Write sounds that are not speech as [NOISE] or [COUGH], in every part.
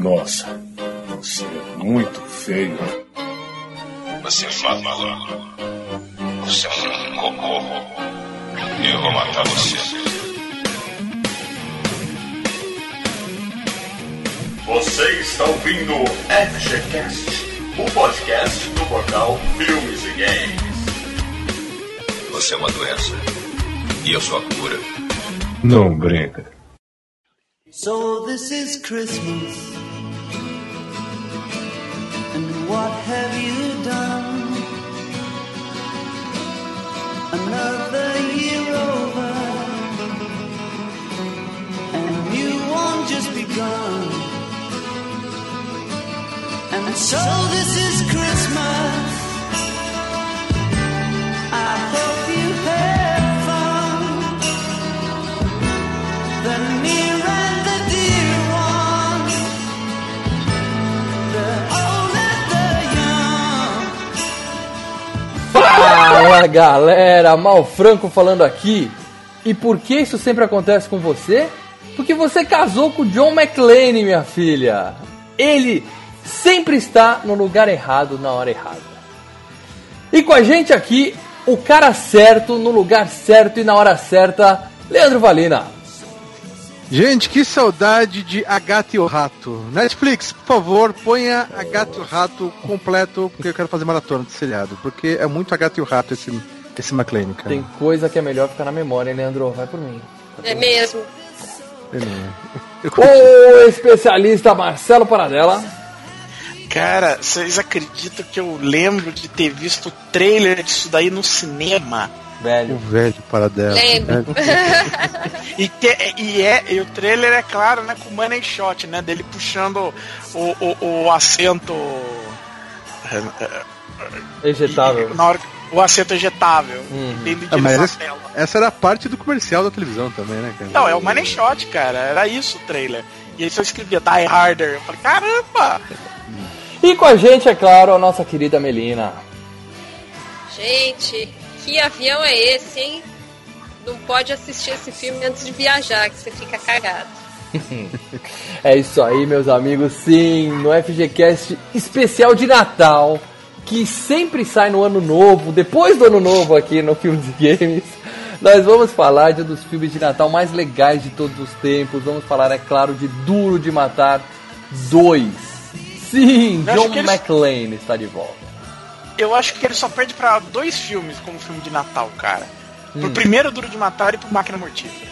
Nossa, você é muito feio. Você fala malandro. Você é um cocô. Eu vou matar você. Você está ouvindo FGCast, o podcast do portal Filmes e Games. Você é uma doença. E eu sou a cura. Não brinca. So this is Christmas. What have you done? Another year over. And you won't just begun. And so this is Christmas. Galera, Mal Franco falando aqui. E por que isso sempre acontece com você? Porque você casou com John McClane, minha filha. Ele sempre está no lugar errado na hora errada. E com a gente aqui, o cara certo, no lugar certo e na hora certa, Leandro Valina. Gente, que saudade de A Gata e o Rato. Netflix, por favor, ponha A Gata e o Rato completo, porque eu quero fazer maratona de seriado. Porque é muito A Gata e o Rato esse, esse McLean, cara. Tem coisa que é melhor ficar na memória, hein, Leandro? Vai por mim. É mesmo. Não- eu O especialista Marcelo Paradela. Cara, vocês acreditam que eu lembro de ter visto o trailer disso daí no cinema? O Velho. velho paradela. [LAUGHS] Lembro. E, que, e, é, e o trailer é claro, né, com o money shot, né? Dele puxando o, o, o assento. Ejetável. Na hora, o assento ejetável. Uhum. De Ah, mas essa, tela. essa era parte do comercial da televisão também, né, cara? Não, é o money shot, cara. Era isso o trailer. E aí só escrevia Die Harder. Eu falei, caramba! E com a gente, é claro, a nossa querida Melina. Gente, que avião é esse, hein? Não pode assistir esse filme antes de viajar, que você fica cagado. [LAUGHS] É isso aí, meus amigos. Sim, no FGCast especial de Natal, que sempre sai no ano novo, depois do ano novo aqui no Filmes e Games. Nós vamos falar de um dos filmes de Natal mais legais de todos os tempos. Vamos falar, é claro, de Duro de Matar 2. Sim, John eles- McClane está de volta. Eu acho que ele só perde pra dois filmes como filme de Natal, cara. Hum. Pro primeiro Duro de Matar e pro Máquina Mortífera.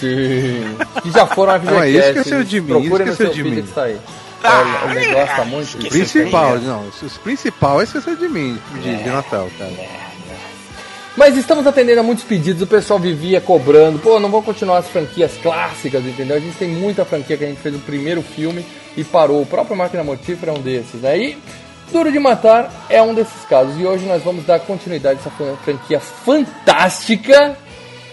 Sim. Que já foram FGCast. Não, isso esqueceu de mim, esqueceu seu de mim. aí. Ah, o negócio tá é, muito... esqueci. Principal, Esse não. Os principal é esquecer de mim, de, de Natal, cara. Mas estamos atendendo a muitos pedidos, o pessoal vivia cobrando, pô, não vou continuar as franquias clássicas, entendeu? A gente tem muita franquia que a gente fez o primeiro filme e parou. O próprio Máquina Mortífera é um desses, né? Duro de Matar é um desses casos. E hoje nós vamos dar continuidade a essa fran- franquia fantástica.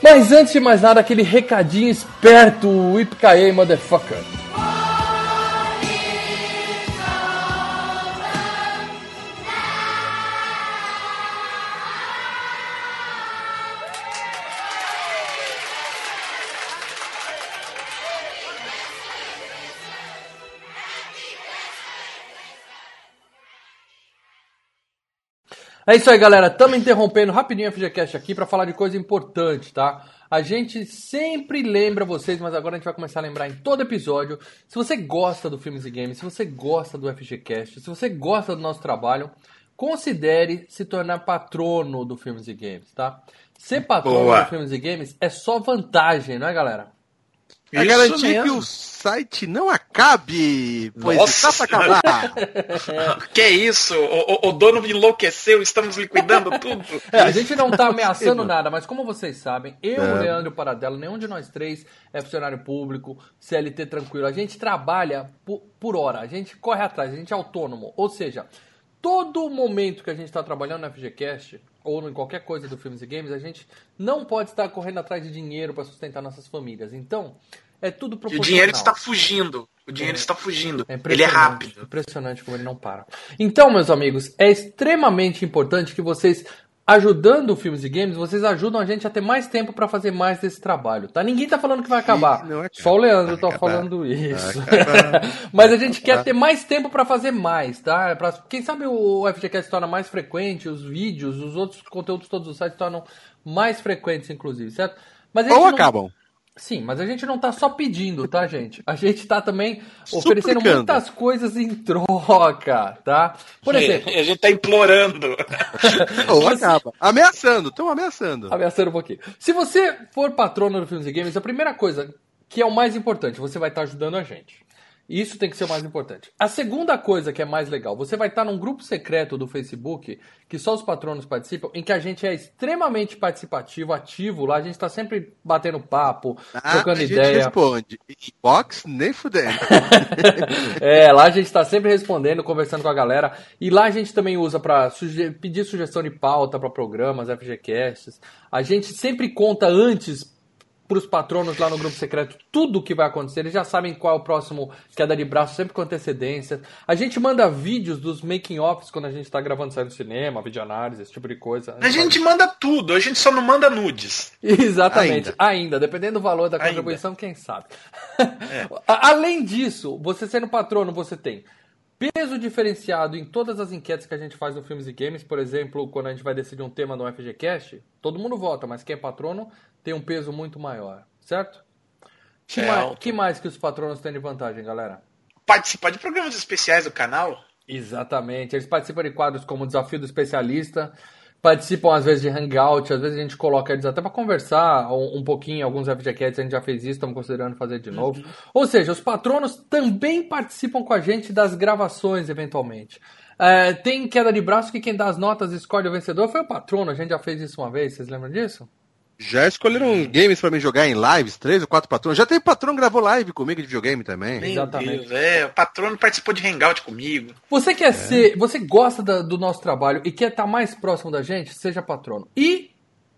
Mas antes de mais nada, aquele recadinho esperto, Whipkaye Motherfucker. É isso aí, galera. Estamos interrompendo rapidinho a FGCast aqui para falar de coisa importante, tá? A gente sempre lembra vocês, mas agora a gente vai começar a lembrar em todo episódio. Se você gosta do Filmes e Games, se você gosta do FGCast, se você gosta do nosso trabalho, considere se tornar patrono do Filmes e Games, tá? Ser patrono Boa. do Filmes e Games é só vantagem, não é, galera? É Isso garantir mesmo. que o site não acabe, pois Nossa. está pra acabar. [LAUGHS] Que isso? O, o- o dono enlouqueceu, estamos liquidando tudo. [LAUGHS] É, a gente não tá ameaçando nada, mas como vocês sabem, eu, É. o Leandro e o Paradelo, nenhum de nós três é funcionário público, CLT tranquilo. A gente trabalha por, por hora, a gente corre atrás, a gente é autônomo. Ou seja, todo momento que a gente está trabalhando na FGCast, ou em qualquer coisa do Filmes e Games, a gente não pode estar correndo atrás de dinheiro para sustentar nossas famílias. Então, é tudo E o proporcional. dinheiro está fugindo. O dinheiro está fugindo. É Ele é rápido. Impressionante como ele não para. Então, meus amigos, é extremamente importante que vocês ajudando o Filmes e Games, vocês ajudam a gente a ter mais tempo pra fazer mais desse trabalho, tá? Ninguém tá falando que vai acabar. não acaba. Só o Leandro tá falando isso. [LAUGHS] Mas a gente quer ter mais tempo pra fazer mais, tá? Pra, quem sabe o FGCast se torna mais frequente, os vídeos, os outros conteúdos todos os sites se tornam mais frequentes, inclusive, certo? Mas Ou não- acabam. Sim, mas a gente não tá só pedindo, tá, gente? A gente tá também oferecendo Suplicando. muitas coisas em troca, tá? Por exemplo, a gente tá implorando. Ou acaba. Ameaçando, estão ameaçando. ameaçando um pouquinho. Se você for patrono do Filmes e Games, a primeira coisa, que é o mais importante, você vai estar ajudando a gente. Isso tem que ser o mais importante. A segunda coisa que é mais legal, você vai estar num grupo secreto do Facebook, que só os patronos participam, em que a gente é extremamente participativo, ativo. Lá a gente tá sempre batendo papo, Ah, a trocando gente ideia. responde. Inbox, nem fudendo. [LAUGHS] É, lá a gente tá sempre respondendo, conversando com a galera. E lá a gente também usa pra suge- pedir sugestão de pauta pra programas, FGCasts. A gente sempre conta antes pros patronos lá no grupo secreto tudo o que vai acontecer. Eles já sabem qual é o próximo queda de braço, sempre com antecedência. A gente manda vídeos dos making-offs quando a gente tá gravando série no cinema, videoanálise, esse tipo de coisa. A gente manda tudo, a gente só não manda nudes. Exatamente, ainda. dependendo do valor da Ainda. contribuição, quem sabe. [LAUGHS] A- Além disso, você sendo patrono, você tem peso diferenciado em todas as enquetes que a gente faz no Filmes e Games. Por exemplo, quando a gente vai decidir um tema no FGCast, todo mundo vota, mas quem é patrono tem um peso muito maior, certo? Que, Certo. mais, que mais que os patronos têm de vantagem, galera? Participar de programas especiais do canal. Exatamente. Eles participam de quadros como o Desafio do Especialista, participam às vezes de Hangout, às vezes a gente coloca eles até para conversar um, um pouquinho, alguns FGCats a gente já fez isso, estamos considerando fazer de novo. Ou seja, os patronos também participam com a gente das gravações, eventualmente. É, tem queda de braço que quem dá as notas escolhe o vencedor foi o patrono, a gente já fez isso uma vez, vocês lembram disso? Já escolheram games pra mim jogar em lives, três ou quatro patrões. Já tem patrão que gravou live comigo de videogame também. Meu Exatamente. Deus, é, o patrono participou de hangout comigo. Você quer ser, você gosta da- do nosso trabalho e quer estar mais próximo da gente, seja patrono. E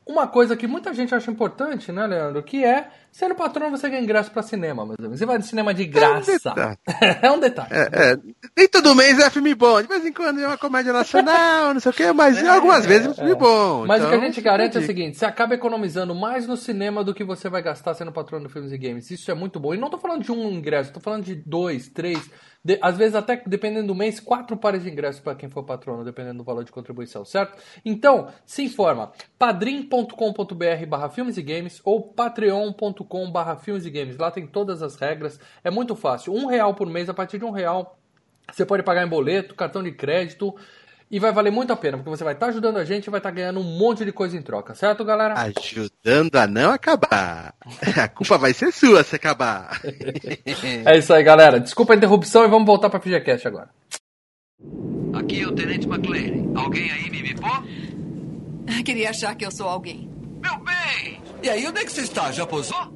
uma coisa que muita gente acha importante, né, Leandro, que é sendo patrono você ganha ingresso pra cinema, meus amigos. Você vai de cinema de graça. detalhe. [LAUGHS] É um detalhe. É, é, nem todo mês é filme bom. De vez em quando é uma comédia nacional, não sei o quê, mas algumas vezes é um filme bom. Mas o que a Então, gente garante é o seguinte: você acaba economizando mais no cinema do que você vai gastar sendo patrono do Filmes e Games. Isso é muito bom. E não tô falando de um ingresso, tô falando de dois, três, de- às vezes até, dependendo do mês, quatro pares de ingressos para quem for patrono, dependendo do valor de contribuição, certo? Então, se informa: padrim.com.br barra filmes e games ou patreon.com barra filmes e games. Lá tem todas as regras. É muito fácil. Um real por mês, a partir de um real você pode pagar em boleto, cartão de crédito e vai valer muito a pena, porque você vai estar ajudando a gente e vai estar ganhando um monte de coisa em troca, certo, galera? Ajudando a não acabar. [LAUGHS] A culpa vai ser sua se acabar. [LAUGHS] É isso aí, galera. Desculpa a interrupção e vamos voltar para FGCast agora. Aqui é o Tenente McLean. Alguém aí me bipou? Queria achar que eu sou alguém. Meu bem! E aí, onde é que você está? Já posou?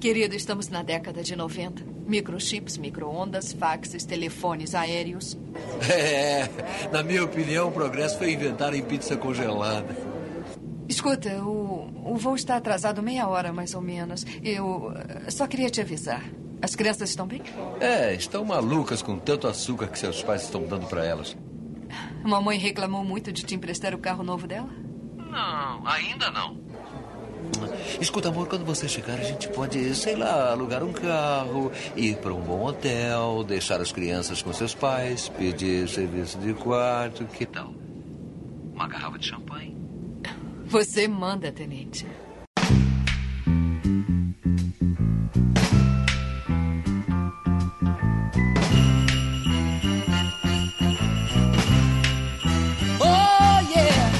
Querido, estamos na década de 90. Microchips, micro-ondas, faxes, telefones aéreos. [LAUGHS] É, na minha opinião, o progresso foi inventar em pizza congelada. Escuta, o, o voo está atrasado meia hora, mais ou menos. Eu eh, só queria te avisar. As crianças estão bem? É, estão malucas com tanto açúcar que seus pais estão dando para elas. Mamãe reclamou muito de te emprestar o carro novo dela? Não, ainda não. Escuta, amor, quando você chegar, a gente pode, sei lá, alugar um carro, ir para um bom hotel, deixar as crianças com seus pais, pedir serviço de quarto. Que tal? Uma garrafa de champanhe? Você manda, tenente.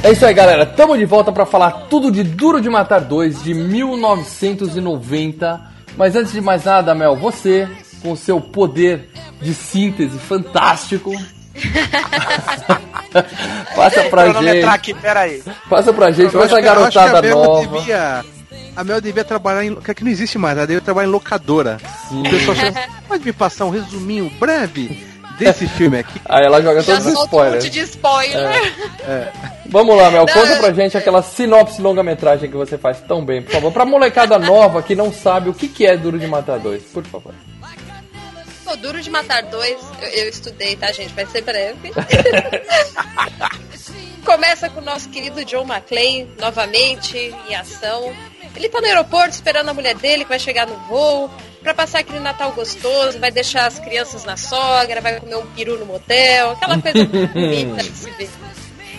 É isso aí, galera. Tamo de volta para falar tudo de Duro de Matar 2 de 1990. Mas antes de mais nada, Mel, você, com o seu poder de síntese fantástico, [LAUGHS] passa pra gente. aqui, peraí. Passa pra gente, Eu essa garotada a nova. Devia, a Mel devia trabalhar em. Que aqui não existe mais, ela devia trabalhar em locadora. O pessoal chama, pode me passar um resuminho breve desse filme aqui? Aí ela joga Já todos os soltou um spoilers. monte de spoiler. Vamos lá, Mel, Não, conta eu- pra gente aquela sinopse longa-metragem que você faz tão bem, por favor. Pra molecada nova que não sabe o que que é Duro de Matar 2, por favor. Pô, Duro de Matar 2, eu, eu estudei, tá, gente? Vai ser breve. [LAUGHS] Começa com o nosso querido John McClane, novamente em ação. Ele tá no aeroporto esperando a mulher dele, que vai chegar no voo, pra passar aquele Natal gostoso, vai deixar as crianças na sogra, vai comer um peru no motel, aquela coisa [LAUGHS] bonita de se ver.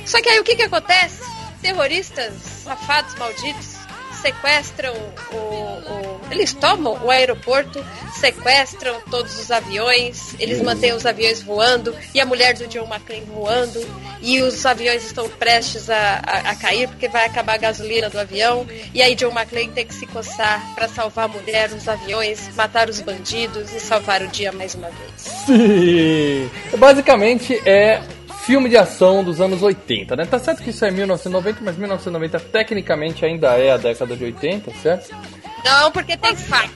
Só que aí o que que acontece? Terroristas, safados, malditos, sequestram o, o- Eles tomam o aeroporto, sequestram todos os aviões, eles mantêm os aviões voando e a mulher do John McClane voando, e os aviões estão prestes a, a- a cair porque vai acabar a gasolina do avião, e aí John McClane tem que se coçar para salvar a mulher nos aviões, matar os bandidos e salvar o dia mais uma vez. Sim! Basicamente é filme de ação dos anos 80, né? Tá certo que isso é 1990, mas 1990 tecnicamente ainda é a década de 80, certo? Não, porque tem fato.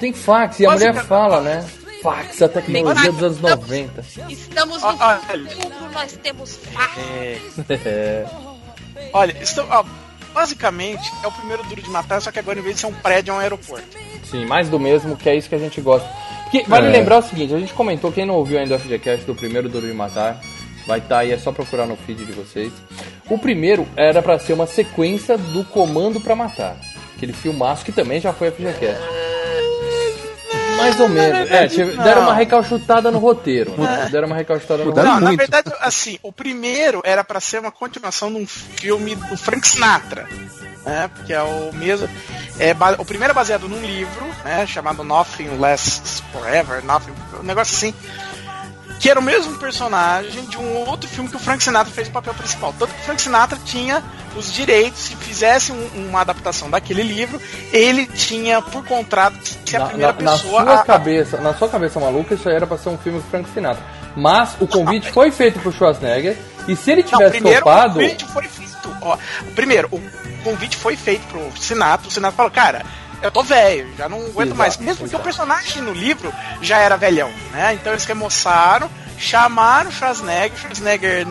Tem fax, e a mulher Basicamente- fala, né? Fax, a tecnologia Tem dos anos 90. Estamos no Ah, futuro, nós temos fato. É. [LAUGHS] Olha, estou- ó, basicamente é o primeiro duro de matar, só que agora em vez de ser um prédio, é um aeroporto. Sim, mais do mesmo, que é isso que a gente gosta. Que, vale É. lembrar o seguinte, a gente comentou, quem não ouviu ainda o FGCast do primeiro Duro de Matar, vai estar aí, é só procurar no feed de vocês. O primeiro era pra ser uma sequência do Comando pra Matar. Aquele filmaço que também já foi FGCast. Mais ou menos. É, tive- deram uma recalchutada no roteiro. né? Deram uma recalchutada no Mudaram roteiro. Não, muito. na verdade, assim, o primeiro era pra ser uma continuação de um filme do Frank Sinatra. Né, porque é o mesmo. É, o primeiro é baseado num livro, né? Chamado Nothing Lasts Forever, Nothing, um negócio assim. Que era o mesmo personagem de um outro filme que o Frank Sinatra fez o papel principal. Tanto que o Frank Sinatra tinha os direitos, se fizesse um- uma adaptação daquele livro, ele tinha por contrato ser a Na, primeira na- na pessoa sua a- cabeça, na sua cabeça maluca, isso aí era pra ser um filme com Frank Sinatra. Mas o convite foi feito pro Schwarzenegger e se ele Não, tivesse primeiro topado, o convite foi feito. Ó, primeiro, o convite foi feito pro Sinatra. O Sinatra falou, cara, eu tô velho, já não aguento Exato, mais. Mesmo exato. o personagem no livro já era velhão, né? Então eles remoçaram, chamaram o Schwarzenegger, o Schwarzenegger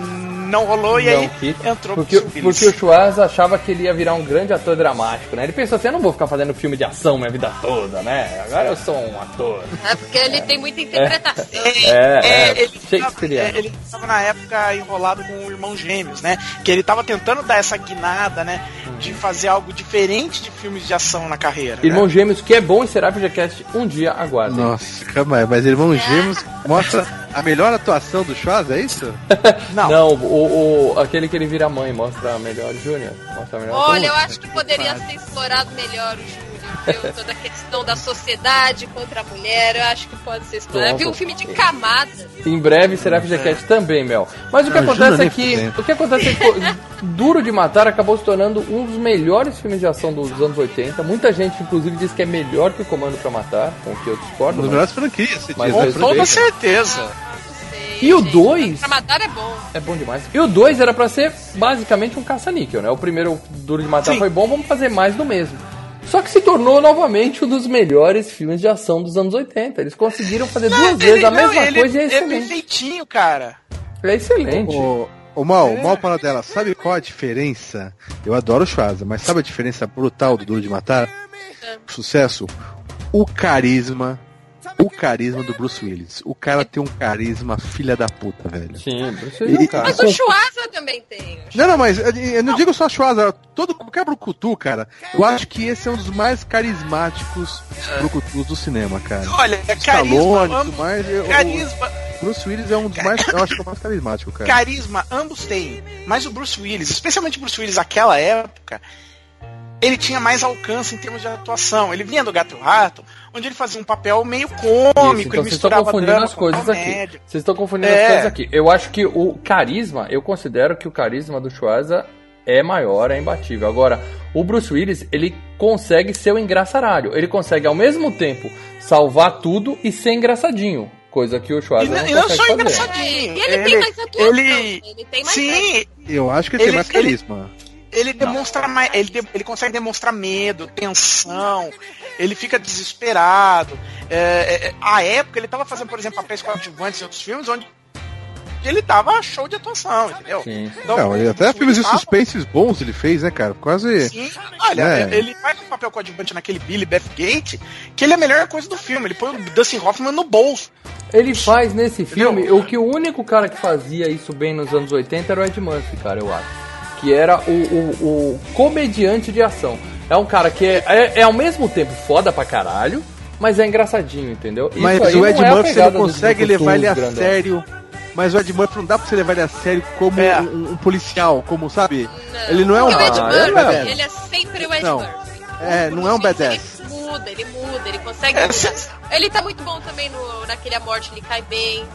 não rolou e Não aí quis, entrou porque, Bruce Willis. porque o Schwarz achava que ele ia virar um grande ator dramático, né? Ele pensou assim, eu não vou ficar fazendo filme de ação minha vida toda, né? Agora eu sou um ator. É porque ele tem muita interpretação. É, é, ele Shakespeareano. tava, ele tava na época enrolado com o irmão gêmeos, né? Que ele tava tentando dar essa guinada, né? De fazer algo diferente de filmes de ação na carreira. Irmão né? Gêmeos, que é bom e será FGCast um dia, aguardem. Nossa, calma aí, mas Irmão Gêmeos mostra a melhor atuação do Schwarz, é isso? [LAUGHS] Não. Não, o, o- aquele que ele vira mãe mostra melhor Júnior. Mostra melhor Olha, eu acho que poderia ser explorado melhor o Júnior. viu? [LAUGHS] Toda a questão da sociedade contra a mulher, eu acho que pode ser explorado. Nossa. Viu um filme de camadas. Em breve será FGCast também, Mel. Mas o que Não, acontece é que. fudendo. O que acontece é que Duro de Matar acabou se tornando um dos melhores filmes de ação dos anos 80. Muita gente, inclusive, diz que é melhor que o Comando pra Matar, com o que eu discordo. Das mas- melhores franquias, você Mas diz, eu Com toda certeza. Sei, E o gente. dois? Pra matar é bom. É bom demais. E o 2 era pra ser basicamente um caça-níquel, né? O primeiro Duro de Matar Sim. foi bom, vamos fazer mais do mesmo. Só que se tornou novamente um dos melhores filmes de ação dos anos 80. Eles conseguiram fazer duas Ele- vezes a não, mesma ele- coisa e é É excelente. perfeitinho, cara. É excelente. O, o Mal, o Mal para dela, sabe qual a diferença? Eu adoro o Schwarza, mas sabe a diferença brutal do Duro de Matar? Sucesso? O carisma. O carisma do Bruce Willis. O cara tem um carisma filha da puta, velho. Sim, Bruce Willis é E- cara. Mas o Schwarza também tem. Não, não, mas eu- eu não digo só Schwarza, todo qualquer brucutu, cara. Eu acho que esse é um dos mais carismáticos brucutus do cinema, cara. Olha, é carisma. Stallone, mais. eu- carisma, Bruce Willis é um dos mais, eu acho que é o mais carismático, cara. carisma, ambos têm. Mas o Bruce Willis, especialmente o Bruce Willis naquela época, ele tinha mais alcance em termos de atuação. Ele vinha do Gato e o Rato, onde ele fazia um papel meio cômico, Isso, então ele vocês estão misturava confundindo drama as com coisas aqui. Vocês estão confundindo É. as coisas aqui. Eu acho que o carisma, eu considero que o carisma do Schwarza é maior, é imbatível. Agora, o Bruce Willis, ele consegue ser o engraçaralho. Ele consegue, ao mesmo tempo, salvar tudo e ser engraçadinho. Coisa que o Schwarza não- não, e não consegue só fazer. engraçadinho. E ele, tem mais atuação. ele- Ele tem mais Sim, Eu acho que ele, tem Ele- mais ele- carisma. ele demonstra mais. Ele, de- ele consegue demonstrar medo, tensão, ele fica desesperado. É, é, a época ele tava fazendo, por exemplo, papéis coadjuvantes em outros filmes onde ele tava show de atuação, entendeu? Sim. Então, Não, ele até filmes de suspenses bons ele fez, né, cara? Quase. Sim. Olha, É. ele faz um papel coadjuvante naquele Billy Bathgate, que ele é a melhor coisa do filme. Ele põe o Dustin Hoffman no bolso. Ele faz nesse filme o que o único cara que fazia isso bem nos anos 80 era o Ed Murphy, cara, eu acho. Que era o, o, o comediante de ação. É um cara que é, é, é ao mesmo tempo foda pra caralho, mas é engraçadinho, entendeu? Isso Mas o não Ed é Murphy você não dos consegue levar ele a grandão. sério. Mas o Ed Murphy não dá pra você levar ele a sério como É. um, um policial, como, sabe? Ele não é um Porque o Ed Ah, Murphy, ele é sempre o Ed Não. Murphy. É, não é um badass. Ele muda, ele muda, ele consegue É, mudar. Ele tá muito bom também no, naquele A Morte, ele cai bem.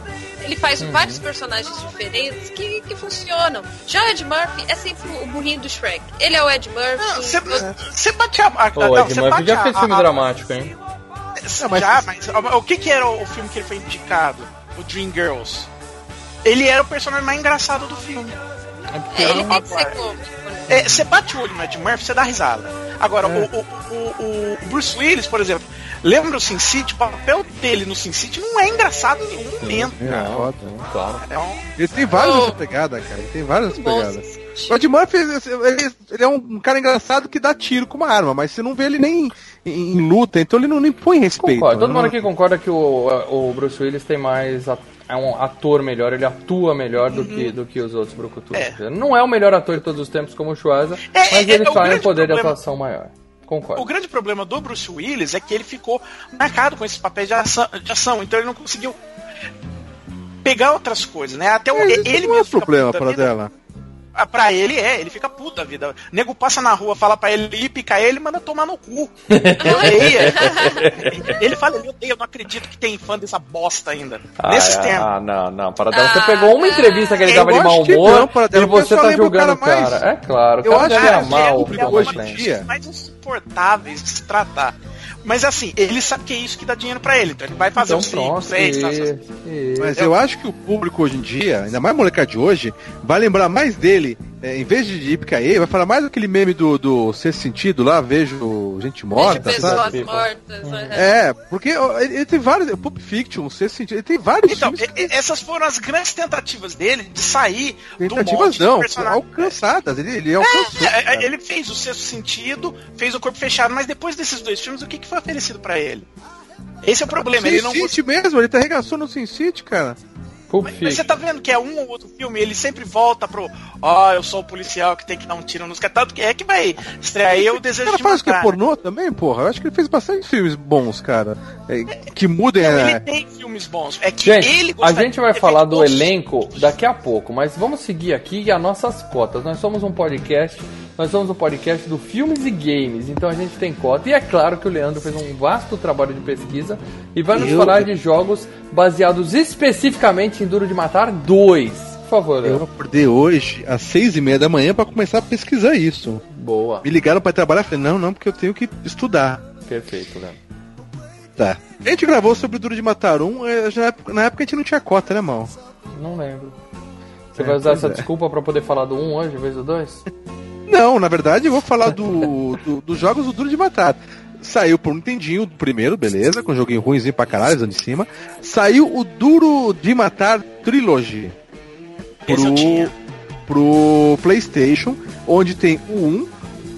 Ele faz Uhum. vários personagens diferentes que, que funcionam. Já o Ed Murphy é sempre o burrinho do Shrek. Ele é o Ed Murphy. Você bate a. a não, o Ed você Murphy já fez filme a- dramático, hein? Já, mas o que, que era o filme que ele foi indicado? O Dream Girls. Ele era o personagem mais engraçado do filme. é, ele tem que ser cômico. Né? É, você bate o olho no Ed Murphy, você dá risada. Agora, É. o, o, o, o Bruce Willis, por exemplo, lembra o Sin City? O papel dele no Sin City não é engraçado em nenhum momento. Não, não, claro. É um- Ele tem várias Oh. dessa pegada, cara. Ele tem várias pegadas. O Ed Murphy, ele, ele é um cara engraçado que dá tiro com uma arma, mas você não vê ele nem em, em luta, então ele não nem põe respeito. Concordo. Todo né? mundo aqui concorda que o, o Bruce Willis tem mais. É um ator melhor, ele atua melhor do, que, do que os outros Brucutus. É. Não é o melhor ator de todos os tempos como o Schwarza, É, mas é, ele é o tem um poder de problema. atuação maior. Concordo. O grande problema do Bruce Willis é que ele ficou marcado com esses papéis de ação, de ação, então ele não conseguiu pegar outras coisas, né? Até o, ele não é problema para vida. Ah, Pra ele é, ele fica puto da vida. O nego passa na rua, fala pra ele ir picar ele, manda tomar no cu. Ele odeia. [LAUGHS] ele fala, ele odeia, eu não acredito que tem fã dessa bosta ainda. Ah, Nesses é, tempos. ah, não, não. Paradela, você Ah, pegou uma entrevista que ele eu dava de acho mau que humor não, e você eu tá julgando o cara cara. mais- É claro, o Eu cara acho deve que amar é hoje em Clancy. dia. mais insuportáveis de se tratar. Mas assim, ele sabe que é isso que dá dinheiro pra ele, então ele vai fazer Então 5, pronto. 6, isso, isso. Mas eu acho que o público hoje em dia, ainda mais molecada de hoje, vai lembrar mais dele. É, em vez de ele, vai falar mais daquele meme do, do Sexto Sentido lá, vejo gente morta, pessoas sabe? mortas. aham. É, porque ele, ele tem vários. Pulp Fiction, Sexto Sentido, ele tem vários Então, filmes. e- e- essas foram as grandes tentativas dele de sair do Tentativas monte de não, alcançadas. Ele, ele alcançou. É, é, ele fez o sexto sentido, fez o corpo fechado, mas depois desses dois filmes, o que, que foi oferecido pra ele? Esse é o problema, Sin ele não City mesmo, ele tá arregaçou no Sin City, cara. Pulp Mas, mas você tá vendo que é um ou outro filme, ele sempre volta pro Ó, eu sou o policial que tem que dar um tiro nos caras. Tanto que é que vai estrear eu desejo cara de faz o que é pornô também, porra. Eu acho que ele fez bastante filmes bons, cara. É, que mudem Ele a. tem filmes bons. É que Gente, ele a gente vai falar do todos. elenco daqui a pouco, mas vamos seguir aqui as nossas cotas. Nós somos um podcast, nós somos um podcast do filmes e games, então a gente tem cota. E é claro que o Leandro fez um vasto trabalho de pesquisa e vai nos Eu- falar de jogos baseados especificamente em Duro de Matar 2. Por favor, Eu Leandro. acordei hoje às seis e meia da manhã pra começar a pesquisar isso. Boa. Me ligaram pra trabalhar, eu falei, não, não, porque eu tenho que estudar. Perfeito, Leandro. Tá. A gente gravou sobre o Duro de Matar um, eh, já na época- a gente não tinha cota, né, mal? Não lembro. Você É, vai usar essa é. desculpa pra poder falar do 1 hoje, em vez do 2? [LAUGHS] Não, na verdade eu vou falar do, do- dos jogos do Duro de Matar. Saiu pro Nintendinho primeiro, beleza, com um joguinho ruimzinho pra caralho, de cima. Saiu o Duro de Matar Trilogy. Tinha. pro PlayStation, onde tem o 1,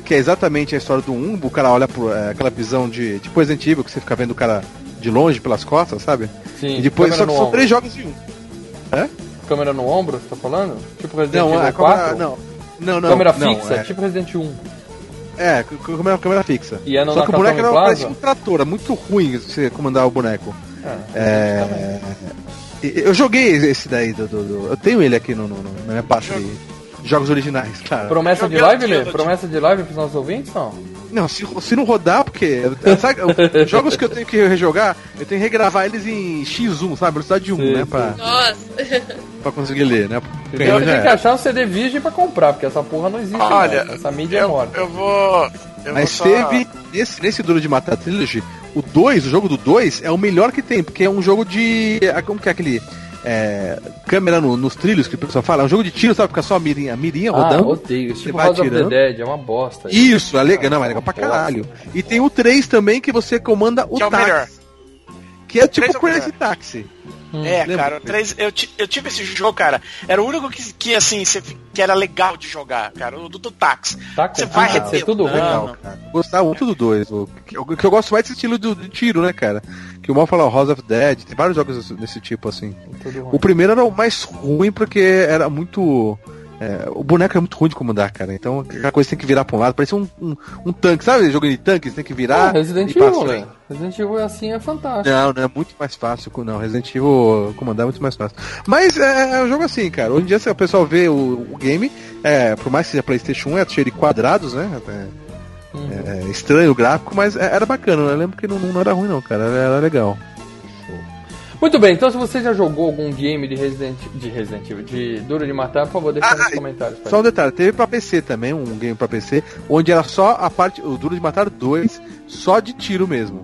que é exatamente a história do 1. O cara olha pro, é, aquela visão de, de Resident Evil, que você fica vendo o cara de longe pelas costas, sabe? Sim. E depois são ombro. três jogos em um. Câmera no ombro, você tá falando? Tipo Resident Não, Evil a 4? câmera, não. Não, não. câmera não, fixa, é, tipo Resident 1. é, câmera, câmera fixa. E é Só que o boneco era, parecia um trator, é muito ruim você comandar o boneco. É, É, Eu joguei esse daí, do, do- do- eu tenho ele aqui no, no- no- na minha pasta de jogos originais, [LAUGHS] claro. Promessa de live, Lê? Promessa de live pros nossos ouvintes, não? Não, se, se não rodar, porque. Sabe, os jogos que eu tenho que rejogar, eu tenho que regravar eles em X1, sabe? Velocidade 1, Sim, né? Pra, Nossa. pra conseguir ler, né? Porque Eu tenho que achar um CD virgem pra comprar, porque essa porra não existe Olha, mais. Essa mídia é Eu, morta. eu vou. Eu Mas vou só... teve. Nesse, nesse Duro de Matar Trilogy, o 2, o jogo do 2, é o melhor que tem, porque é um jogo de. ah, Como que é aquele. É, câmera no- nos trilhos que o pessoal fala? É um jogo de tiro, sabe? Fica só a mirinha, a mirinha Ah, rodando. odeio. Isso Você tipo vai House of the atirando. Dead, é uma bosta. Isso, é legal, não, é legal pra caralho. E tem o 3 também que você comanda o Que é o táxi. Que é tipo é o Crazy melhor. Taxi. É, Lembra? cara, 3, eu, eu tive esse jogo, cara. Era o único que, que assim, que era legal de jogar, cara. O do, do táxi. Tá com Você vai cara, isso é tudo arrebentando. não. Cara, eu gostava muito do 2. O que, o que eu gosto mais desse estilo do, de tiro, né, cara? Que o mal fala House of Dead, tem vários jogos desse- tipo, assim. Ruim. O primeiro era o mais ruim porque era muito. É, o boneco é muito ruim de comandar, cara. Então aquela coisa tem que virar pra um lado, parecia um, um, um tanque, sabe? Jogo de tanque, você tem que Ah, virar. Resident Evil, né? Resident Evil assim, é fantástico. Não, não é muito mais fácil. Não, Resident Evil comandar é muito mais fácil. Mas é, é um jogo assim, cara. Hoje em dia se o pessoal vê o, o game, é, por mais que seja Playstation 1, é cheio de quadrados, né? É, Uhum. é estranho o gráfico, mas é- era bacana. Eu lembro que não, não era ruim não, cara. Era, era legal. Muito bem, então se você já jogou algum game de Resident, de Resident Evil, de Duro de Matar, por favor, deixa Ah, nos e- comentários. Só um detalhe, teve pra PC também, um game pra PC, onde era só a parte, o Duro de Matar 2, só de tiro mesmo.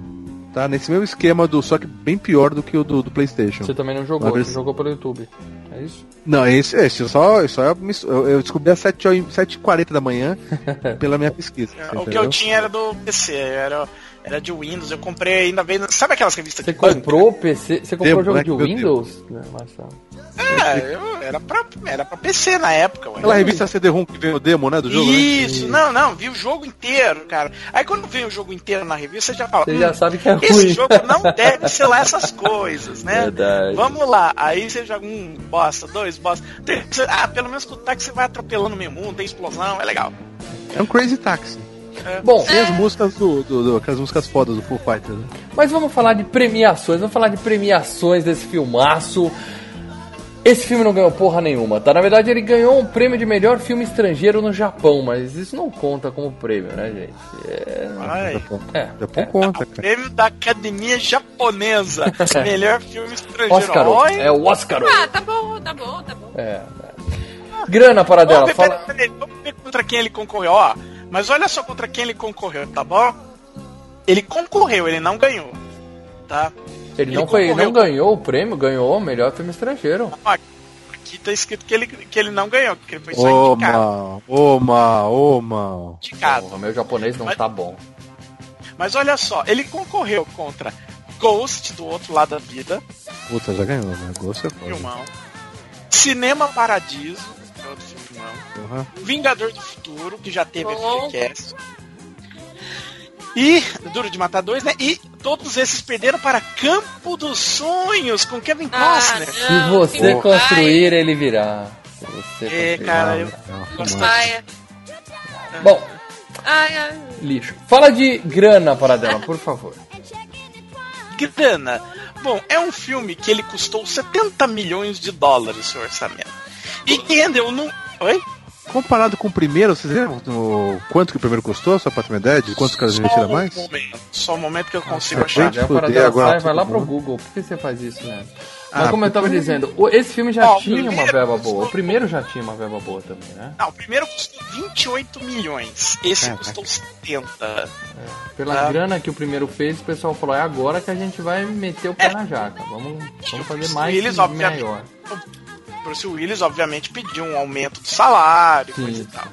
Tá? Nesse mesmo esquema do, só que bem pior do que o do, do Playstation. Você também não jogou, você jogou pelo YouTube. É isso? Não, esse, esse eu só, só eu, eu descobri às 7 h 7h40 da manhã [LAUGHS] pela minha pesquisa. O que eu tinha era do PC, era, era de Windows. Eu comprei ainda vez. Sabe aquelas revistas Você comprou PC? Você comprou jogo né? de Windows? Né, Marcelo? É, eu, era, pra, era pra PC na época, ué. Aquela revista CD-ROM que veio o demo, né, do jogo, né? Isso, não, não, vi o jogo inteiro, cara. Aí quando vem o jogo inteiro na revista, você já fala. Você já "Hum, sabe que é Esse ruim." jogo não deve ser lá essas coisas, né? Verdade. Vamos lá. Aí você joga um bosta, dois bosta. Ah, pelo menos com o táxi você vai atropelando o meio mundo, tem explosão, é legal. É um Crazy Taxi. Bom, Tem as músicas do, do, do- aquelas músicas fodas do Full Fighter, né? Mas vamos falar de premiações, vamos falar de premiações desse filmaço. Esse filme não ganhou porra nenhuma, tá? Na verdade, ele ganhou um prêmio de melhor filme estrangeiro no Japão, mas isso não conta como prêmio, né, gente? É. Ai, Japão, É, Japão é. conta, cara. prêmio da Academia Japonesa. [LAUGHS] Melhor filme estrangeiro. Oscar, Olha, é o Oscar. Ah, tá bom, tá bom, tá bom. É, é. Grana para dela, Vamos ver, fala. peraí, peraí, vamos ver contra quem ele concorreu, ó. Mas olha só contra quem ele concorreu, tá bom? Ele concorreu, ele não ganhou. Tá? Ele não, ele foi, concorreu não ganhou o prêmio, ganhou o melhor filme estrangeiro. Aqui tá escrito que ele, que ele não ganhou, que ele foi só Ô, indicado. mal, ô, mal, ô, mal. indicado. Porra, meu japonês não Mas- tá bom. Mas olha só, ele concorreu contra Ghost, do outro lado da vida, Puta, já ganhou, né? Gosto é foda. filmão. Cinema Paradiso, filmão. Porra. Vingador do Futuro, que já teve Bom. FGCast. E Duro de Matar 2, né? E todos esses perderam para Campo dos Sonhos com Kevin Ah, Costner. Se não, você filme construir, ele virá. Se você É, cara, eu Não, gosto Bom, ai, ai. lixo. Fala de grana para dela, por favor. grana. Bom, é um filme que ele custou 70 milhões de dólares seu orçamento. E rendeu num. Oi? Comparado com o primeiro, vocês lembram no- quanto que o primeiro custou? Só pra ter uma ideia de quantos caras investiram um mais? momento. Só um momento que eu consigo Ah, achar. dela agora sai, vai lá pro. Google. Por que você faz isso, né? Mas Ah, como eu tava porque- dizendo, esse filme já tinha uma verba custou- boa. O primeiro já tinha uma verba boa também, né? Não, o primeiro custou 28 milhões. Esse Caraca. custou 70. Pela Ah. grana que o primeiro fez, o pessoal falou: é agora que a gente vai meter o pé na jaca. Vamos, vamos fazer mais Eles, e obviamente, maior. Bruce Willis, obviamente, pediu um aumento do salário, Sim, coisa e sim. tal.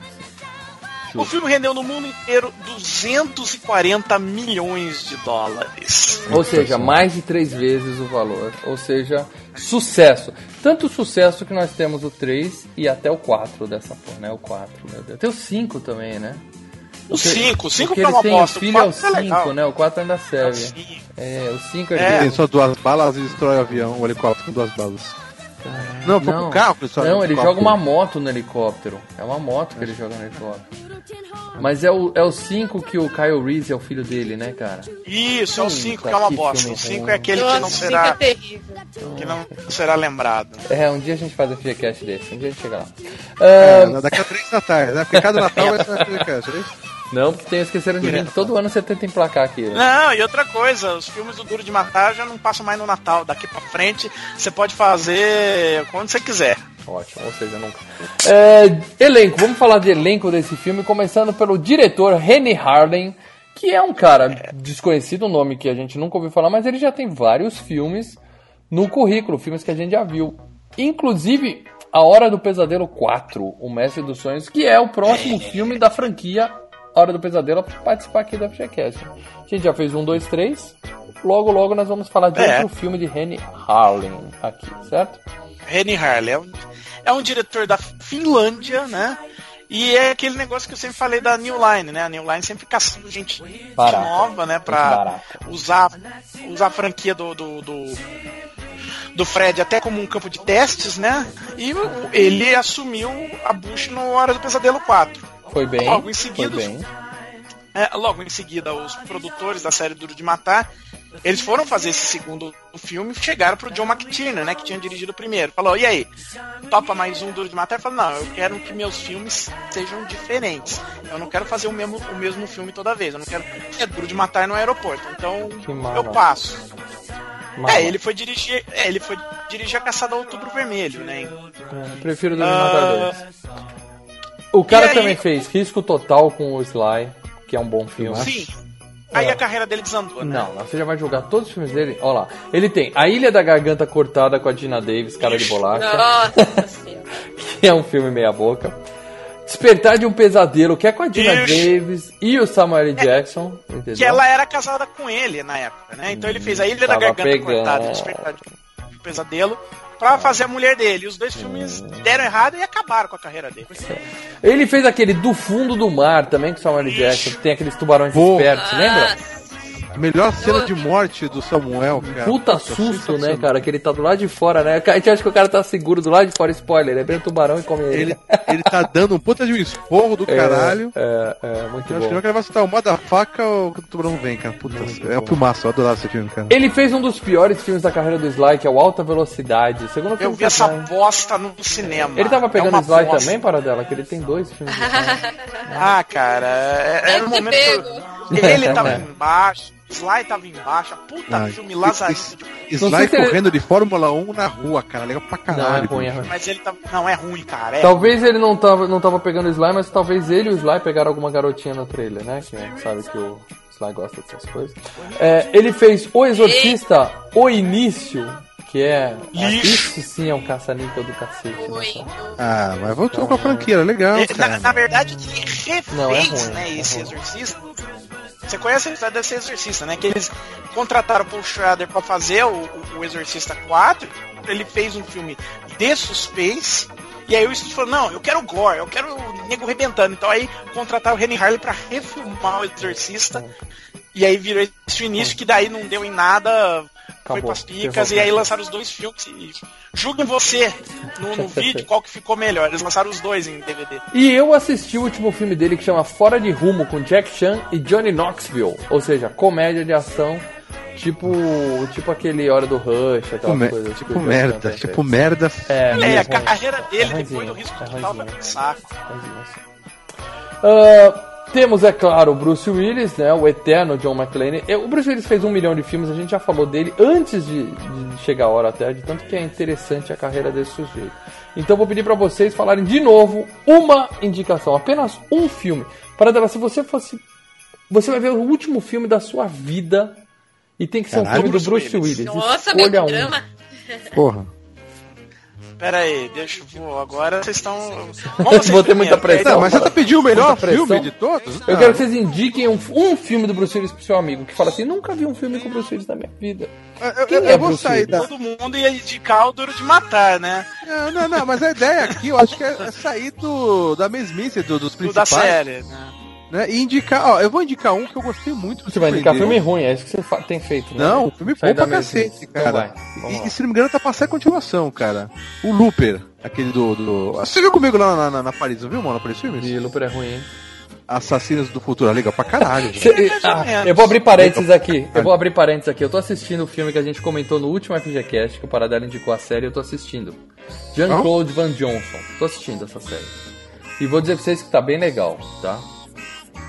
O filme rendeu no mundo inteiro 240 milhões de dólares. Ou seja, mais de três vezes o valor. Ou seja, sucesso. Tanto sucesso que nós temos o 3 e até o 4 dessa porra, né? O 4, meu Deus. Tem o 5 também, né? O 5, o 5 Porque foi uma eles têm o bosta. filho é o é legal. 5, né? O 4 ainda serve. Sim. É, o 5 é, É. Tem só duas balas e destrói o avião, o helicóptero com duas balas. Não, foi com o carro, pessoal. Não, ele joga uma moto no helicóptero. É uma moto que ele joga no helicóptero. Mas é o 5 é o cinco que o Kyle Reese é o filho dele, né, cara? Isso, é o Puta, 5 que é uma bosta. O 5 ruim. é aquele que não será, terrível. que não será lembrado. É, um dia a gente faz a FGCast desse, um dia a gente chega lá. É, Ah, daqui a três da tarde, né? Porque cada Natal vai ser uma podcast, é isso? Não, porque tem Esqueceram de Mim, todo ano você tenta emplacar aqui. né? Não, e outra coisa, os filmes do Duro de Matar já não passam mais no Natal. Daqui pra frente você pode fazer quando você quiser. Ótimo, ou seja, nunca. É, elenco, vamos falar de elenco desse filme, começando pelo diretor Rennie Harden, que é um cara desconhecido, um nome que a gente nunca ouviu falar, mas ele já tem vários filmes no currículo, filmes que a gente já viu. Inclusive, A Hora do Pesadelo 4, O Mestre dos Sonhos, que é o próximo filme da franquia Hora do Pesadelo para participar aqui da FGCast. A gente já fez um, dois, três. logo logo nós vamos falar de É. outro filme de Henry Harlan aqui, certo? Rennie Harley é um, é um diretor da Finlândia, né? E é aquele negócio que eu sempre falei da New Line, né? A New Line sempre caçando gente nova, né? Pra usar, usar a franquia do, do, do, do Fred até como um campo de testes, né? E ele assumiu a Bush no Hora do Pesadelo 4. Foi bem. Logo em Foi seguida, bem. É, logo em seguida, os produtores da série Duro de Matar, eles foram fazer esse segundo filme e chegaram pro John McTiernan, né, que tinha dirigido o primeiro. Falou, e aí, topa mais um Duro de Matar? Ele falou, não, eu quero que meus filmes sejam diferentes. Eu não quero fazer o mesmo, o mesmo filme toda vez. Eu não quero... É Duro de Matar no aeroporto. Então, eu passo. Mas- É, ele foi dirigir, é, ele foi dirigir a Caçada ao Outubro Vermelho, né? É, prefiro do Ah, Matadores. O cara e aí- também fez Risco Total com o Sly, que é um bom filme. Sim. Aí a carreira dele desandou, né? Não, você já vai jogar todos os filmes dele. Olha lá. Ele tem A Ilha da Garganta Cortada com a Dina Davis, cara de bolacha, Nossa [LAUGHS] que é um filme meia boca. Despertar de um Pesadelo, que é com a Dina Ixi. Davis e o Samuel L. Jackson, entendeu? que ela era casada com ele na época, né? Então ele fez a Ilha da Garganta pegando. Cortada e Despertar de um Pesadelo pra fazer a mulher dele. Os dois filmes deram errado e acabaram com a carreira dele. Ele fez aquele Do Fundo do Mar também com o Samuel. Jackson, que tem aqueles tubarões Pô. espertos, lembra? Melhor cena de morte do Samuel, cara. Puta susto, né, cara? Que ele tá do lado de fora, né? A gente acha que o cara tá seguro do lado de fora, spoiler. Ele é bem um tubarão e come ele. Ele, ele tá dando um puta de um esporro do [LAUGHS] caralho. É, é, muito Eu acho que bom. ele vai citar uma da faca ou o tubarão vem, cara. Puta, é o filmaço, eu adorava esse filme, cara. Ele fez um dos piores filmes da carreira do Sly, que é o Alta Velocidade. Segundo Eu filme vi essa Sly. bosta no cinema. Ele tava É pegando uma Sly bosta. também, para dela, que ele tem dois filmes. Sly. [LAUGHS] Ah, cara, é- um ter momento que pego. eu- ele tava embaixo, Sly tava embaixo, a puta Ah, filme lazarento. Não Sly ele- correndo de Fórmula 1 na rua, cara. Legal pra Não, é caralho. ruim, é ruim. Mas ele tava. Não, é ruim, cara. É Talvez ele não tava, não tava pegando o Sly, mas talvez ele e o Sly pegaram alguma garotinha no trailer, né? Que sabe que o Sly gosta dessas coisas. É, ele fez O Exorcista, O Início, que é. Lixo. Isso sim é um caça-níquel do cacete. né? Ah, mas voltou com a franquia, legal, É, cara. na, na verdade, ele refez, Não, é ruim, né, é esse ruim. exorcista. Você conhece a história desse exorcista, né? Que eles contrataram o Paul Schrader pra fazer o, o- Exorcista 4. Ele fez um filme de suspense. E aí o estúdio falou, não, eu quero gore, eu quero o nego rebentando. Então aí contrataram o Rennie Harley pra refilmar o Exorcista. E aí virou esse início que daí não deu em nada, foi Acabou. pras picas, e aí [LAUGHS] lançaram os dois filmes. E julguem você no, no vídeo qual que ficou melhor. Eles lançaram os dois em DVD. E eu assisti o último filme dele que chama Fora de Rumo com Jack Chan e Johnny Knoxville. Ou seja, comédia de ação, tipo, tipo aquele Hora do Rush, Tipo, que tipo o Jack Chan merda, tipo merda. É, É, meio a carreira dele É depois do risco é total foi um saco. Temos, é claro, o Bruce Willis, né? O eterno John McClane. O Bruce Willis fez um milhão de filmes, a gente já falou dele antes de, de chegar a hora até, de tanto que é interessante a carreira desse sujeito. Então vou pedir pra vocês falarem de novo uma indicação, apenas um filme. Para dela, se você fosse. Você vai ver o último filme da sua vida e tem que ser um Caralho, filme do Bruce Willis. Willis. Nossa, meu, Escolha um. drama. Porra. Pera aí, deixa eu vou. Agora vocês estão. Vamos [LAUGHS] vocês Vou ter muita pressão. Não, mas você tá pedindo o melhor filme de todos? Eu quero que vocês indiquem um, um filme do Bruce Willis pro seu amigo que fala assim: nunca vi um filme com o Bruce Willis na minha vida. Eu, eu- Quem eu é vou Bruce sair da. Todo mundo ia indicar o Duro de Matar, né? Não, não, não, mas a ideia aqui, eu acho que é é sair do, da mesmice do- dos Do da principais. série, né? Né? E indicar, ó, eu vou indicar um que eu gostei muito. Você vai indicar filme ruim, é isso que você tem feito, né? Não, filme Sai bom pra cacete, Então cara. vai, vamos e, e se não me engano, tá passando a continuação, cara. O Looper, aquele do. do... Você viu comigo lá na, na, na Paris, não viu, mano? Na Paris Filmes? E Looper é ruim, hein? Assassinos do Futuro, é legal pra caralho. ou ah, eu vou abrir parênteses aqui. Eu vou abrir parênteses aqui. Eu tô assistindo o filme que a gente comentou no último FGCast, que o Paradela indicou a série, eu tô assistindo. Jean-Claude Van Johnson. Tô assistindo essa série. E vou dizer pra vocês que tá bem legal, tá?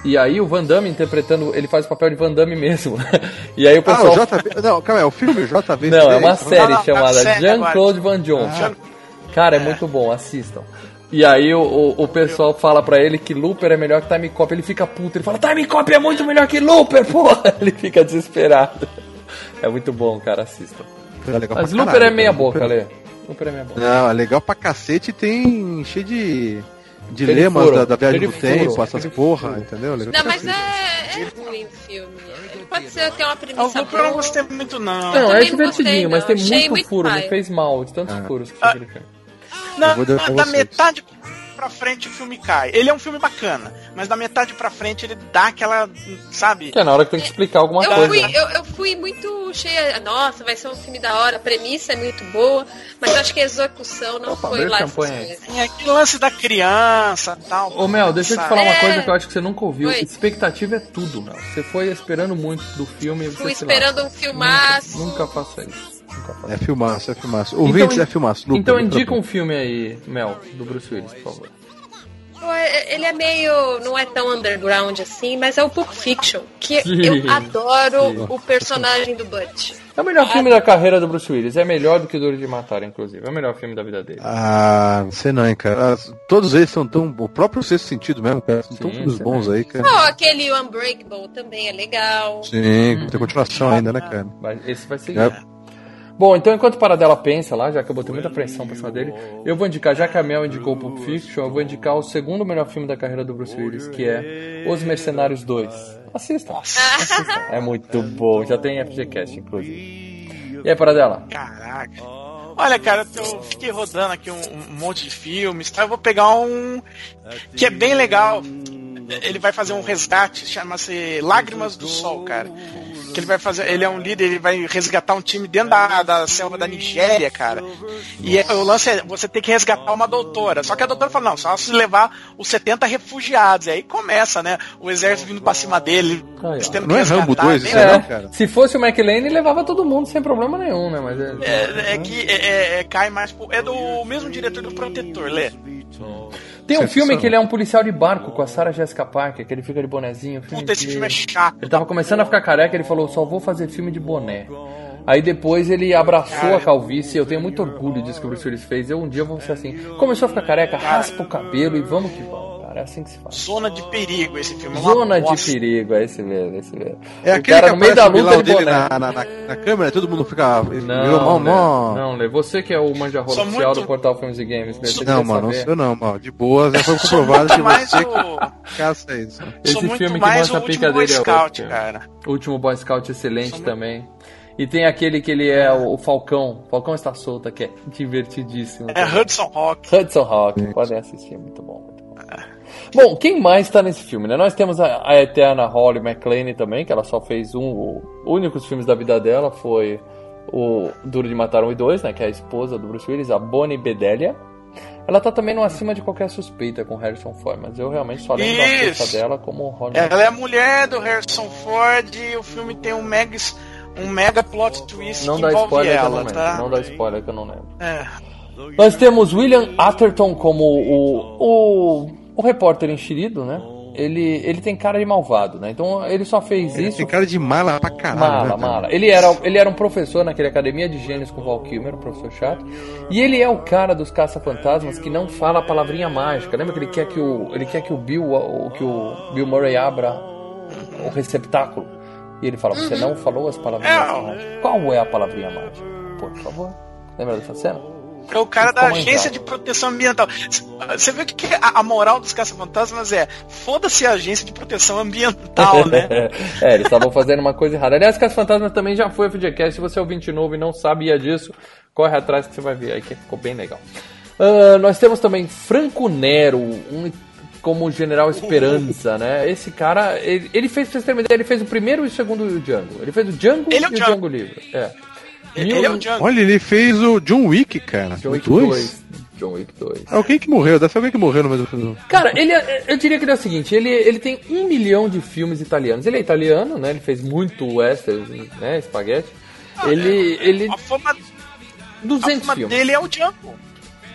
E aí o Van Damme interpretando, ele faz o papel de Van Damme mesmo. [LAUGHS] e aí o Ah, pessoal. o JV. Não, calma, é o filme JV. [LAUGHS] Não, é uma isso? série Não, não, chamada a série Jean-Claude. Van Johnson. Jean- Cara, é, muito bom, assistam. E aí o, o, o pessoal fala pra ele que Looper é melhor que Time Cop. Ele fica puto, ele fala, Time Cop é muito melhor que Looper, porra! [LAUGHS] Ele fica desesperado. É muito bom, cara, assistam. É legal Mas Looper caralho, é meia cara. boca, Lê. Looper é meia boca. Não, é legal pra cacete e tem cheio de. Dilemas da, da viagem tempo, essas porra, entendeu? Não, mas cacete. é, é ruim o filme. Ele pode ser que é uma premissa eu não gostei muito, não. Não, é não divertidinho, gostei, mas não. tem muito, muito furo, me paia. fez mal de tantos Ah. furos que Ah. vou dar pra da metade pra frente o filme cai. Ele é um filme bacana, mas da metade pra frente ele dá aquela, sabe? Que é na hora que tem que explicar alguma Eu coisa. fui, né? eu, eu fui muito cheia. Nossa, vai ser um filme da hora. A premissa é muito boa, mas eu acho que a execução não Opa, foi lá essas coisas. Tem aquele lance da criança e tal. Ô Mel, deixa eu te sabe? falar uma É. coisa que eu acho que você nunca ouviu. Oi. Expectativa é tudo, Mel. Você foi esperando muito do filme e você Fui se esperando lasca. um filmaço. Nunca, nunca faça isso. É filmaço, é filmaço. Ouvintes, Então, é filmaço. Looper, Então indica um filme aí, Mel, do Bruce Willis, por favor. Pô, é- Ele é meio. não é tão underground assim, mas é o Pulp Fiction, que Sim. eu adoro Sim. o personagem do Butch. É o melhor filme da carreira do Bruce Willis. É melhor do que Duro de Matar, inclusive. É o melhor filme da vida dele. Ah, não sei não, hein, cara. Ah, Todos eles são tão. O próprio sexto sentido mesmo, cara. São tão filmes bons aí, cara. Não, aquele Unbreakable também é legal. Sim, tem continuação ainda, né, cara? Esse vai ser. É. Bom, então enquanto o Paradela pensa lá, já que eu botei muita pressão pra cima dele, eu vou indicar, já que a Mel indicou o Pulp Fiction, eu vou indicar o segundo melhor filme da carreira do Bruce Willis, que é Os Mercenários 2. Assista. Assista. É muito bom. Já tem FGCast, inclusive. E aí, Paradela? Caraca. Olha, cara, eu fiquei rodando aqui um, um monte de filmes, tá? Eu vou pegar um que é bem legal. Ele vai fazer um resgate, chama-se Lágrimas do Sol, cara. Que ele vai fazer, ele é um líder, ele vai resgatar um time dentro da, da selva da Nigéria, cara. E é- o lance é, você tem que resgatar uma doutora. Só que a doutora fala, não, só se levar os 70 refugiados. E aí começa, né? O exército vindo pra cima dele. Não é Rambo resgatar, 2 bem isso não, cara? Se fosse o McLean, levava todo mundo sem problema nenhum, né? Mas é... É, é que é, é- é- cai mais. pro- É do mesmo diretor do Protetor, Lê. Tem um filme que ele é um policial de barco com a Sarah Jessica Parker, que ele fica de bonezinho. filme Puta, esse filme é chato. Ele tava começando a ficar careca, ele falou, só vou fazer filme de boné. Aí depois ele abraçou a calvície, eu tenho muito orgulho disso que o Bruce Willis fez. Eu um dia vou ser assim, começou a ficar careca, raspa o cabelo e vamos que vamos, cara. É assim que se faz. Zona de perigo esse filme. é Zona de bosta. perigo, é esse mesmo, é esse mesmo. É o aquele cara que no meio da luta de dele na, na, na, na câmera, todo mundo fica. virou Não, né? não, Lê, você que é o manja rola oficial muito- do Portal Filmes e Games, você Não, mano, não saber? sou não, mano. De boa, já foi comprovado que mais você o- caça isso. Esse filme que mostra a pica último Boy dele é Scout, cara. O último Boy Scout excelente também. E tem aquele que ele é o, o Falcão. Falcão está solta, que é divertidíssimo. É Hudson Rock. Hudson Hawk, podem assistir, muito bom, bom. Quem mais está nesse filme, né? Nós temos a, a eterna Holly McClane também, que ela só fez um. O, únicos filmes da vida dela foi o Duro de Matar 1 e 2, né? Que é a esposa do Bruce Willis, a Bonnie Bedelia. Ela tá também no acima de qualquer suspeita com Harrison Ford, mas eu realmente só lembro da Isso. força dela como Holly Ela é a mulher do Harrison Ford e o filme tem um mega, um mega plot twist Não que dá envolve spoiler que eu não ela, lembro. tá? Não dá spoiler que eu não lembro. É. Nós temos William Atherton como o, o, o repórter enxerido, né? Ele, ele tem cara de malvado, né? Então ele só fez Ele isso. tem cara de mala pra caralho. Mala, né, mala. Ele era, ele era um professor naquele Academia de Gênios com o Val Kilmer, um professor chato. E ele é o cara dos caça-fantasmas que não fala a palavrinha mágica. Lembra que ele quer que o, ele quer que o Bill, o, que o Bill Murray abra o receptáculo? E ele fala, você não falou as palavrinhas É. mágicas. Qual é a palavrinha mágica? Por favor. Lembra dessa cena? É o cara da agência de proteção ambiental. Você vê que a, a moral dos caça-fantasmas é foda-se a agência de proteção ambiental, [LAUGHS] né? é, eles estavam fazendo uma coisa errada. Aliás, Caça Fantasma também já foi FGCast. Se você é ouvinte novo e não sabia disso, corre atrás que você vai ver aí que ficou bem legal. Ah, nós temos também Franco Nero, um como General Esperança, né? Esse cara, ele, ele fez, pra vocês terem uma ideia, ele fez o primeiro e o segundo Django. Ele fez o Django Ele é e o Django. Django Livre. É. Ele é o Django. Olha, ele fez o John Wick, cara. John Wick Dois? 2. John Wick 2. Alguém que morreu, deve ser alguém que morreu no mesmo filme. Cara, ele é- eu diria que ele é o seguinte, ele, ele tem um milhão de filmes italianos. Ele é italiano, né? Ele fez muito western, né? Espaguete. Ele, ele A fama, a 200 fama filmes. dele é o Django.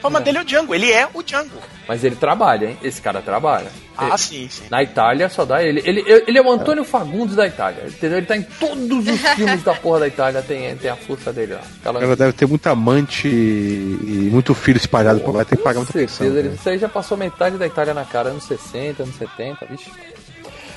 A fama dele é o Django. Ele é o Django. Mas ele trabalha, hein? Esse cara trabalha. Ah, Ele- sim, sim. Na Itália só dá ele. Ele, ele é o Antônio Fagundes da Itália, entendeu? Ele tá em todos os [LAUGHS] filmes da porra da Itália, tem, tem a força dele lá. Aquela- Ela deve ter muita amante e e muito filho espalhado por lá, tem que pagar muita pensão. certeza, ele, cara. isso aí já passou metade da Itália na cara, anos 60, anos 70, vixe.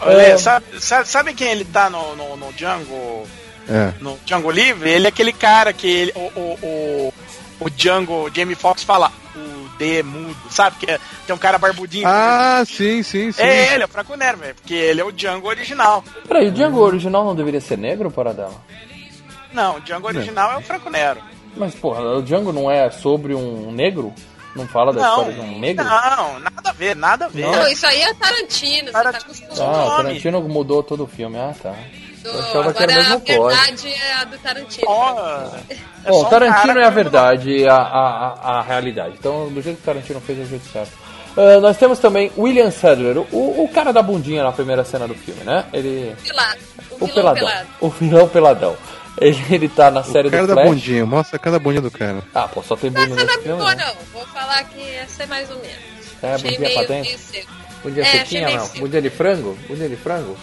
Olha, É. sabe, sabe, sabe quem ele tá no, no, no Django? É. No Django Livre? Ele é aquele cara que ele, o, o, o, o Django, o Jamie Foxx fala: O D mudo, sabe? Que é- tem um cara barbudinho. Ah, sim, sim, sim. É ele, é o Franco Nero, velho. Porque ele é o Django original. Peraí, o Django original não deveria ser negro para dela? Não, o Django original é o Franco Nero. Mas, porra, o Django não é sobre um negro? Não fala da Não, história de um negro? não, nada a ver, nada a ver. Não, isso aí é Tarantino, você tá acostumado. Ah, o. Tarantino mudou todo o filme. Ah, tá. Do- Eu achava que era a mesmo plot. verdade é a do Tarantino. É Bom, um Tarantino cara é a verdade, a, a, a, a realidade. Então, do jeito que o Tarantino fez, é o jeito certo. Ah, nós temos também William Sadler, o, o cara da bundinha na primeira cena do filme, né? Ele. Pelado. O peladão. pelado. O vilão peladão. Ele, ele tá na série O cara do da Flash. bundinha, mostra cada bundinha do cara. Ah, pô, só tem bunda nesse é filme. boa, né? não. Vou falar que essa é mais ou menos. É, Achei bundinha pra dentro? Bundinha É, sequinha, não? seco. Bundinha de frango? Bundinha de frango?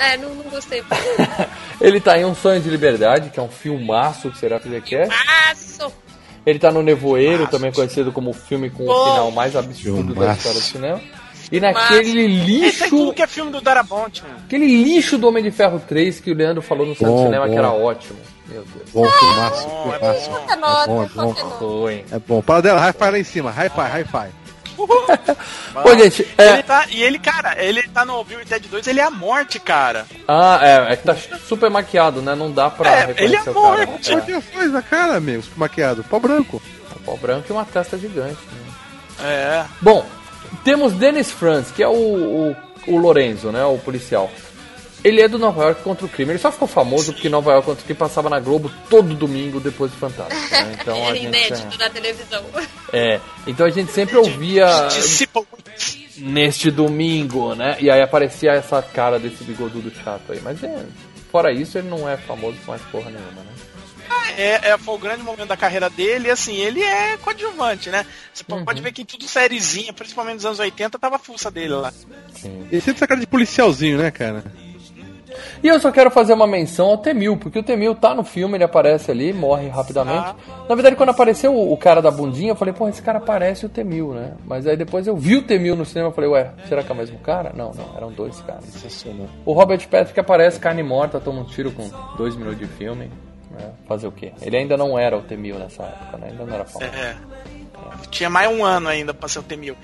É, não, não gostei. [LAUGHS] Ele tá em Um Sonho de Liberdade, que é um filmaço que será que ele quer. Passo! Ele tá no Nevoeiro, também conhecido como o filme com o Bom. final mais absurdo da Filmaço. história do cinema. E naquele Esse é tudo lixo, que é filme do Darabont, mano. aquele lixo do Homem de Ferro 3 que o Leandro falou no centro Bom, do cinema bom. que era ótimo. Meu Deus. Bom, filmaço, Bom, é filmaço. bom. É nota, É bom, é bom. É bom. Para dela, high five lá em cima. High five, high five. Pô, gente, é. Ele tá, e ele, cara, ele tá no Bill e Ted 2, ele é a morte, cara. Ah, é, é que tá super maquiado, né? Não dá pra É, reconhecer ele é o cara. morte. Olha que faz na cara, amigo, super maquiado. Pau branco. Pau branco e uma testa gigante. né? É. Bom, temos Dennis Franz, que é o, o, o Lorenzo, né? O policial. Ele é do Nova York contra o crime. Ele só ficou famoso porque Nova York contra o crime passava na Globo todo domingo depois do Fantástico. né? [LAUGHS] Então a Era gente inédito na televisão. é, então a gente sempre ouvia neste domingo, né? E aí aparecia essa cara desse bigodudo chato aí. Mas é, fora isso, ele não é famoso com mais porra nenhuma, né? É, é, foi o grande momento da carreira dele, e assim, ele é coadjuvante, né? Você Uhum. pode ver que em tudo sériezinha, principalmente nos anos 80, tava a fuça dele lá. Ele sempre essa cara de policialzinho, né, cara? E eu só quero fazer uma menção ao Temil, porque o Temil tá no filme, ele aparece ali, morre rapidamente. Na verdade, quando apareceu o, cara da bundinha, eu falei, pô, esse cara parece o Temil, né? Mas aí depois eu vi o Temil no cinema e falei, ué, será que é o mesmo cara? Não, não, eram dois caras. O Robert Patrick aparece, carne morta, toma um tiro com dois minutos de filme. né? Fazer o quê? Ele ainda não era o Temil nessa época, né? Ainda não era famoso. É. Tinha mais um ano ainda pra ser o T-1000.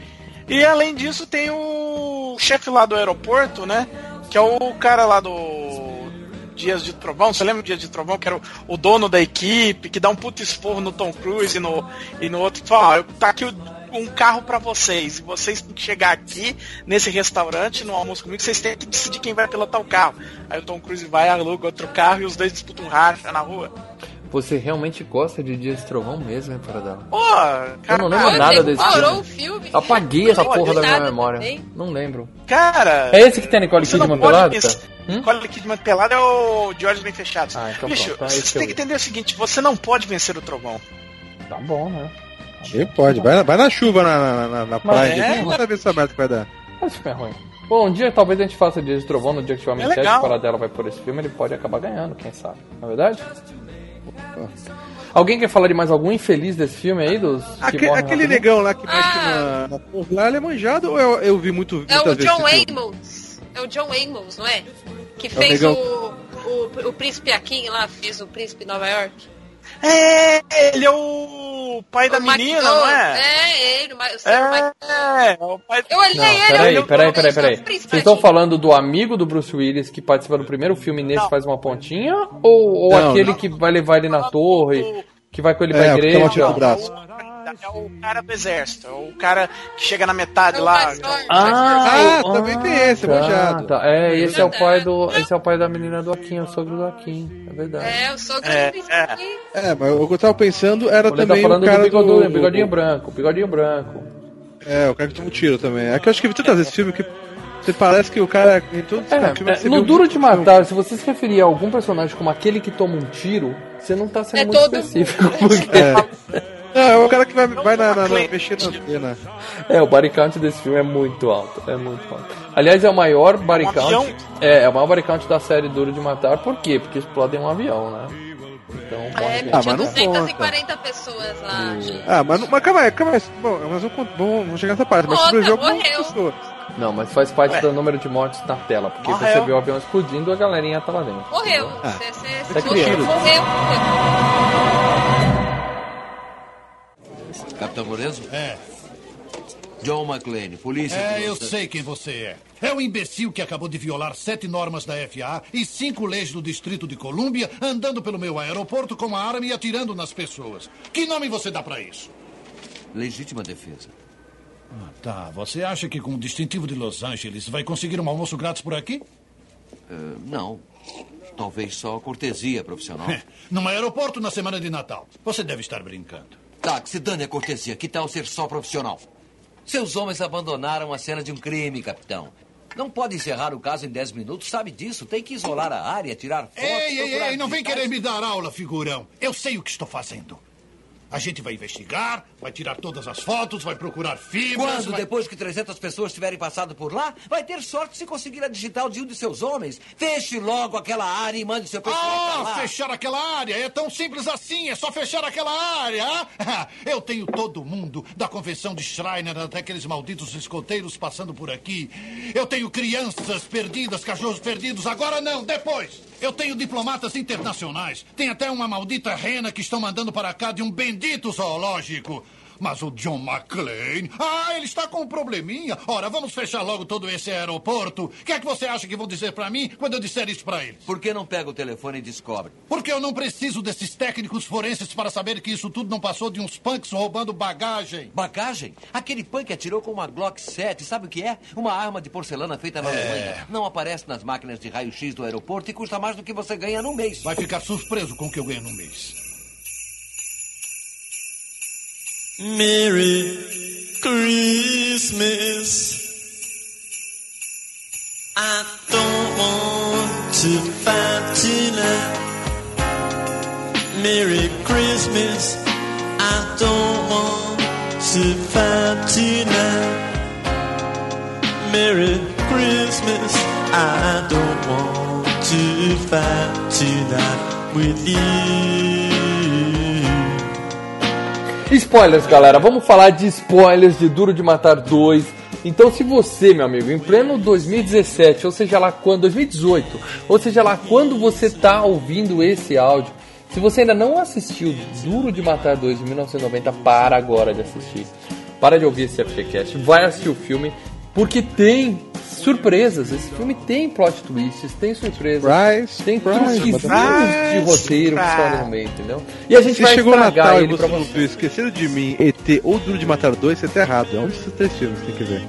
E além disso, tem o chefe lá do aeroporto, né? Que é o cara lá do Dias de Trovão. Você lembra Dias de Trovão? Que era o, o dono da equipe, que dá um puto esporro no Tom Cruise e no, e no outro. Fala, ó, tá aqui o- um carro pra vocês. E vocês têm que chegar aqui, nesse restaurante, no almoço comigo, vocês têm que decidir quem vai pilotar o carro. Aí o Tom Cruise vai, aluga outro carro e os dois disputam um racha na rua. Você realmente gosta de Dias de Trovão mesmo, hein, Paradela? Pô, Eu cara, não lembro nada desse filme. o filme. Apaguei essa Não porra da minha memória. também. Não lembro. cara. É esse que tem a Nicole Você não Kidman pelada? Hum? Nicole Kidman pelada é o George Bem Fechado. Ah, então Bicho, pronto, é você tem eu que entender o seguinte: você não pode vencer o trovão. Tá bom, né? Ele pode. Vai, na- vai na chuva na, na, na, na praia. é, Vamos ver essa merda que vai dar. Mas esse filme é ruim. Bom, um dia talvez a gente faça Dias de Trovão, no dia que tiver uma É enquete, o Paradela vai por esse filme, ele pode acabar ganhando, quem sabe. Não é verdade? Alguém quer falar de mais algum infeliz desse filme aí? Dos que Aque- aquele negão lá que mexe Ah. na, na porra lá, ele é manjado ou eu, eu vi muito É o John? Amos. É o John Amos, não é? Que o fez negão. o, o, o Príncipe Akin lá, fez o Príncipe Nova York. É, ele é o pai da O menina, McDowell. não é? É, ele, o Ma- o É, é o pai Eu olhei Não, ele, peraí, eu peraí, eu- peraí, eu- peraí. Vocês estão falando do amigo do Bruce Willis que participa do primeiro filme e nesse Não. faz uma pontinha? Ou, ou Não, aquele não. que vai levar ele na torre, que vai com ele pra É, o que igreja? no braço. É o cara do exército, é o cara que chega na metade É lá. forte. Ah, também tem esse, manjado. Tá. É, esse é o pai do. Esse é o pai da menina do Akin, é o sogro do Akin. É verdade. É, o sogro É, do Príncipe é. É, mas o que eu tava pensando era Ele tá também falando o cara do, bigodudo, do... bigodinho branco, bigodinho branco. É, o cara que toma um tiro também. É que eu acho que vi tantas vezes esse filme que você parece que o cara em todos os É, filmes é, no Duro de filme. Matar, se você se referir a algum personagem como aquele que toma um tiro, você não tá sendo É muito todo específico. [LAUGHS] Porque... É. Não, é o cara que vai, vai na, na, na, mexer na antena. É, o body count desse filme é muito alto. É muito alto. Aliás, é o maior body Um count. avião? É, é o maior body count da série Duro de Matar. Por quê? Porque explodem um avião, né? Então, É, gente. Ah, tinha mas não 240 pessoas lá. gente. Ah, mas, não- mas calma aí, calma aí. Bom, mas vamos, chegar nessa parte. Mas Outra, sobreviveu morreu. pessoas. Não, mas faz parte Ué. do número de mortes na tela. Porque Morreu. você vê o avião explodindo a galerinha tá lá dentro. Morreu. Ah, Você, você, é você criança. morreu, morreu. Capitão Lorenzo? É. John McClane, polícia. É, eu sei quem você é. É o imbecil que acabou de violar sete normas da FAA e cinco leis do Distrito de Colômbia, andando pelo meu aeroporto com uma arma e atirando nas pessoas. Que nome você dá pra isso? Legítima defesa. Ah, tá. Você acha que com o distintivo de Los Angeles vai conseguir um almoço grátis por aqui? Eh, não. Talvez só cortesia profissional. [LAUGHS] Num aeroporto na semana de Natal. Você deve estar brincando. Tá, que se dane a cortesia. Que tal ser só profissional? Seus homens abandonaram a cena de um crime, capitão. Não pode encerrar o caso em 10 minutos, sabe disso? Tem que isolar a área, tirar fotos. Ei, ei, ei, não vem querer me dar aula, figurão. Eu sei o que estou fazendo. A gente vai investigar, vai tirar todas as fotos, vai procurar fibras. Quando, vai- depois que 300 pessoas tiverem passado por lá, vai ter sorte se conseguir a digital de um de seus homens. Feche logo aquela área e mande seu pessoal Ah, lá. fechar aquela área. É tão simples assim. É só fechar aquela área. ah? [LAUGHS] Eu tenho todo mundo, da convenção de Schreiner até aqueles malditos escoteiros passando por aqui. Eu tenho crianças perdidas, cachorros perdidos. Agora não, depois. Eu tenho diplomatas internacionais. Tem até uma maldita rena que estão mandando para cá de um bendito zoológico. Mas o John McClane. Ah, ele está com um probleminha. Ora, vamos fechar logo todo esse aeroporto. O que é que você acha que vão dizer para mim quando eu disser isso para eles? Por que não pega o telefone e descobre? Porque eu não preciso desses técnicos forenses para saber que isso tudo não passou de uns punks roubando bagagem. Bagagem? Aquele punk atirou com uma Glock 7, sabe o que é? Uma arma de porcelana feita na Alemanha. Não aparece nas máquinas de raio-x do aeroporto e custa mais do que você ganha no mês. Vai ficar surpreso com o que eu ganho no mês. Merry Christmas. I don't want to fight tonight. Merry Christmas. I don't want to fight tonight. Merry Christmas. I don't want to fight tonight with you. Spoilers, galera. Vamos falar de spoilers de Duro de Matar 2. Então, se você, meu amigo, em pleno 2017, ou seja lá quando, 2018, ou seja lá quando você tá ouvindo esse áudio, se você ainda não assistiu Duro de Matar 2 de 1990, para agora de assistir. Para de ouvir esse FGCast, vai assistir o filme, porque tem surpresas. Esse filme tem plot twists, tem surpresas, tem surprise, truquezinhos de roteiro que estão no meio, entendeu? E a gente Se vai chegou Natal e ele você pra não você. viu Esqueceram de Mim, ET ou Duro de Matar 2, você tá errado. É um desses três filmes que tem que ver.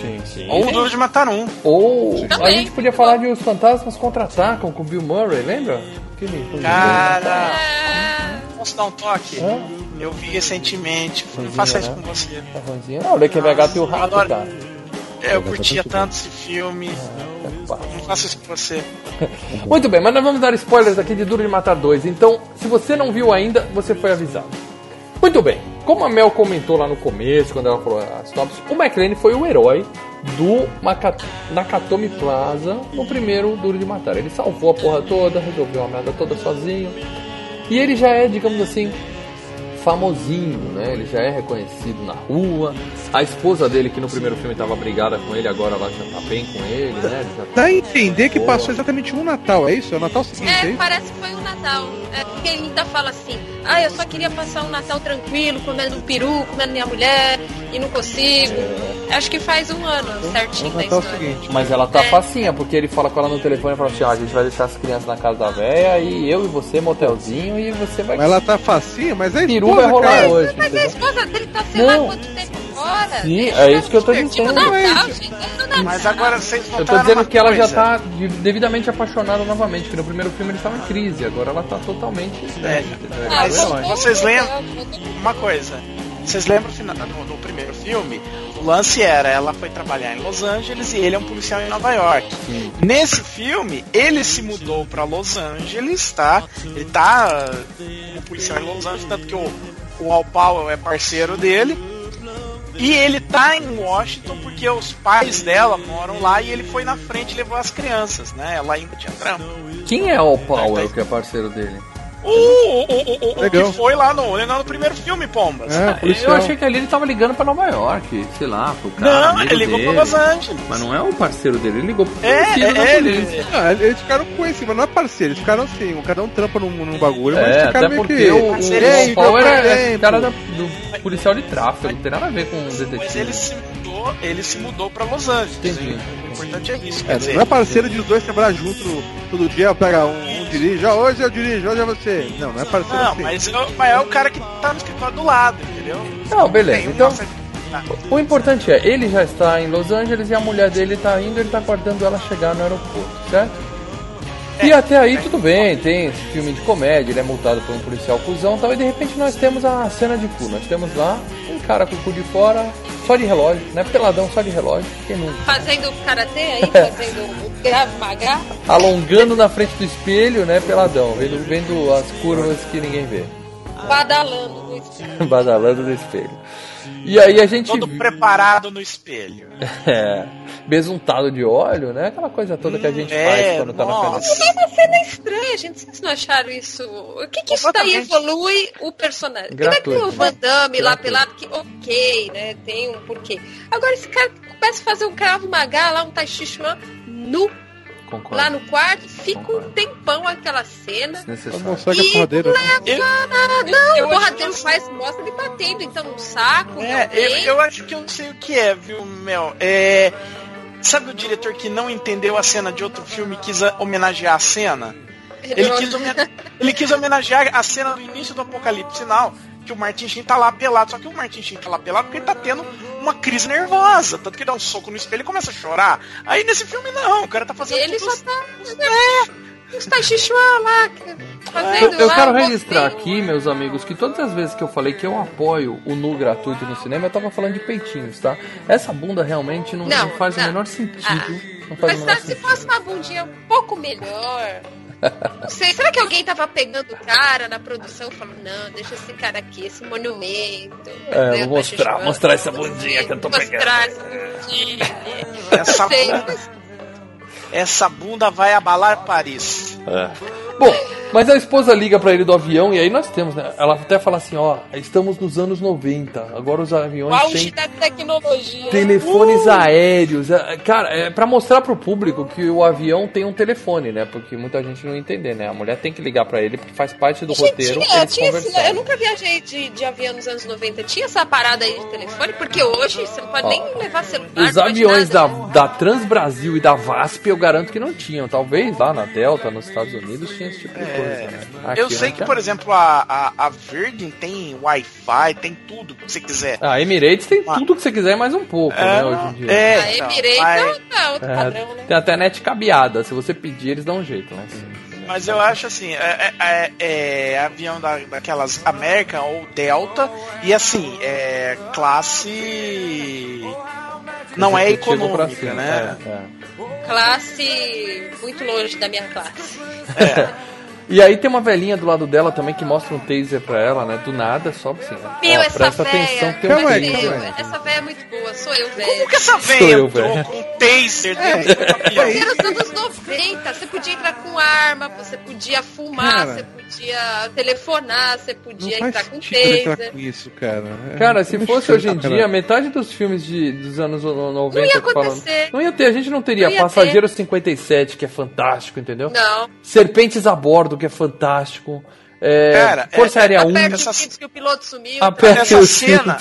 Sim, sim. Ou o Duro de Matar um. Ou a Também. gente podia falar de Os Fantasmas Contra-Atacam com o Bill Murray, lembra? Aquele Cara, posso dar um toque? Hã? Eu vi recentemente. Não Fanzinha, faça isso né? com você. Tá ruimzinho. Não, o Lequever Gato e o Rato, adoro. cara. É, eu curtia tanto esse filme. Não faça isso com você. [LAUGHS] Muito bem, mas nós vamos dar spoilers aqui de Duro de Matar 2. Então, se você não viu ainda, você foi avisado. Muito bem, como a Mel comentou lá no começo, quando ela falou as tops, o McLean foi o herói do Maka- Nakatomi Plaza no primeiro Duro de Matar. Ele salvou a porra toda, resolveu a merda toda sozinho. E ele já é, digamos assim, famosinho, né? Ele já é reconhecido na rua. A esposa dele, que no primeiro filme estava brigada com ele, agora ela já tá bem com ele, né? Ele já Dá a entender que Boa. passou exatamente um Natal, é isso? É o Natal seguinte, é É, parece que foi o Natal. É, porque ele ainda fala assim: ah, eu só queria passar um Natal tranquilo, comendo um peru, comendo minha mulher, e não consigo. Acho que faz um ano certinho da história. Mas ela tá É. facinha, porque ele fala com ela no telefone e fala assim, ó, a gente vai deixar as crianças na casa da véia e eu e você motelzinho e você vai. Mas ela tá facinha, mas é Peru esposa, vai rolar cara. hoje. Mas a esposa dele tá sei Não. lá quanto tempo fora. Sim, Deixa é isso que eu tô dizendo. Natal. Mas agora vocês Eu tô dizendo que ela já tá de- devidamente apaixonada novamente, porque no primeiro filme ele estava em crise, agora ela tá totalmente. É, entendeu? mas É o herói. vocês lembram uma coisa? Vocês lembram no, no primeiro filme? O lance era, ela foi trabalhar em Los Angeles e ele é um policial em Nova York. Nesse filme, ele se mudou pra Los Angeles, tá? Ele tá um policial em Los Angeles, tanto que o, o Al Powell é parceiro dele. E ele tá em Washington porque os pais dela moram lá e ele foi na frente e levou as crianças, né? Ela ainda tinha trampo. Quem é o Powell, que é parceiro dele? O, o, o, o- o que foi lá no, lá no primeiro filme, Pombas. Ah, eu achei que ali ele tava ligando pra Nova York, sei lá, pro cara. Não, ele ligou dele. pra Los Angeles. Mas não é o parceiro dele, ele ligou pro É, filho da é ele. polícia. Ah, eles ficaram com esse, mas não é parceiro, eles ficaram assim, o cada um trampa num, num bagulho, mas É, ficaram até meio porque que. o, o, o meu era tempo. cara da- do policial de tráfego, não tem nada a ver com o detetive. Mas eles se, ele se mudou pra Los Angeles. O importante é isso. É, dizer, não é parceiro de os dois trabalhar junto todo dia, pega um, um dirige, ó, hoje eu dirijo, hoje é você. Não, não é parceiro Não, assim. mas, eu- mas é o cara que tá no escritório do lado, entendeu? Não, beleza. Então, certa- o importante é, ele já está em Los Angeles e a mulher dele está indo, ele está aguardando ela chegar no aeroporto, certo? E até aí tudo bem, tem esse filme de comédia, ele é multado por um policial cuzão e tal, e de repente nós temos a cena de cu. Nós temos lá um cara com o cu de fora, só de relógio, né? Peladão só de relógio, quem nunca? Fazendo karatê aí, fazendo o Krav Maga. Alongando na frente do espelho, né? Peladão, vendo, vendo as curvas que ninguém vê. badalando no espelho. [LAUGHS] Badalando no espelho. E aí a gente. Todo preparado no espelho. [LAUGHS] É, besuntado de óleo, né? Aquela coisa toda que a gente é, faz quando tá na nossa. frente. É uma cena estranha, gente. Vocês não acharam isso? O que que isso daí evolui o personagem? Como é que Gratuito, o Van Damme lá Gratuito. pelado, que ok, né? Tem um porquê. Agora esse cara começa a fazer um cravo magá lá, um tai chi chuan nu Concordo. lá no quarto, fica um tempão aquela cena. Desnecessário. Consegue a E porradeira. leva nada. Não, eu o acho porradeiro faz, mostra ele batendo, então no saco, É, eu, eu acho que eu sei o que é, viu, Mel? É, sabe o diretor que não entendeu a cena de outro filme e quis homenagear a cena? Ele quis, [LAUGHS] homen- ele quis homenagear a cena do início do Apocalipse Sinal, que o Martin Sheen tá lá pelado. Só que o Martin Sheen tá lá pelado porque ele tá tendo uma crise nervosa. Tanto que ele dá um soco no espelho e começa a chorar. Aí nesse filme não, o cara tá fazendo Ele tudo só tá. É, os chi chuan lá, Eu, fazendo eu lá quero registrar aqui, meus amigos, que todas as vezes que eu falei que eu apoio o nu gratuito no cinema, eu tava falando de peitinhos, tá? Essa bunda realmente não, Não, não faz o não. menor sentido. Ah, não faz Mas o tá, menor se sentido. fosse uma bundinha um pouco melhor. Não [LAUGHS] sei, será que alguém tava pegando o cara na produção e falou, não, deixa esse cara aqui, esse monumento. É, né, vou mostrar, Tachibana, mostrar essa bundinha que eu tô mostrar pegando. essa bundinha. Essa bunda, mas- essa bunda vai abalar Paris. Bom, mas a esposa liga pra ele do avião e aí nós temos, né? Ela até fala assim, ó, estamos nos anos 90, agora os O aviões auge têm da tecnologia. telefones Uh! aéreos. É, Cara, é pra mostrar pro público que o avião tem um telefone, né? Porque muita gente não entender, né? A mulher tem que ligar pra ele porque faz parte do Gente, roteiro tinha, eles tinha esse- eu nunca viajei de, de avião nos anos 90. Tinha essa parada aí de telefone, porque hoje você não pode Ó, nem levar celular. Os aviões da, da Transbrasil e da VASP eu garanto que não tinham. Talvez lá na Delta, nos Estados Unidos, tinha esse tipo de coisa. Né? Eu sei que, por exemplo, a, a, a Virgin tem Wi-Fi, tem tudo que você quiser. A Emirates tem tudo que você quiser, mais um pouco, É, né, hoje em dia. é, A então, Emirates mas- é outro É, padrão, né? Tem até net cabeada. Se você pedir, eles dão um jeito. Né? Mas eu acho assim, é, é- é- é avião da, daquelas American ou Delta, e assim, é classe. Não é econômica, cima, né? é, é. Classe muito longe da minha classe. E aí tem uma velhinha do lado dela também que mostra um taser pra ela, né? Do nada, só assim. ó, Meu, ó, essa presta véia. atenção que tem um taser. aí. Essa véia é muito boa, sou eu, velho. Como que essa velha eu, entrou com um taser dentro do [LAUGHS] avião? Era os anos 90, você podia entrar com arma, você podia fumar, Cara. você podia telefonar, você podia entrar com taser. com isso, cara. É Cara, se fosse hoje em chato, dia, cara. metade dos filmes de, dos anos 90 Não ia acontecer. Não ia ter, a gente não teria Não Passageiro 57, que é fantástico, entendeu? Não. Serpentes a bordo, que é fantástico. É, Cara, Força é- Aérea 1. Aperte essa- que o piloto sumiu. Aperte Essa cena,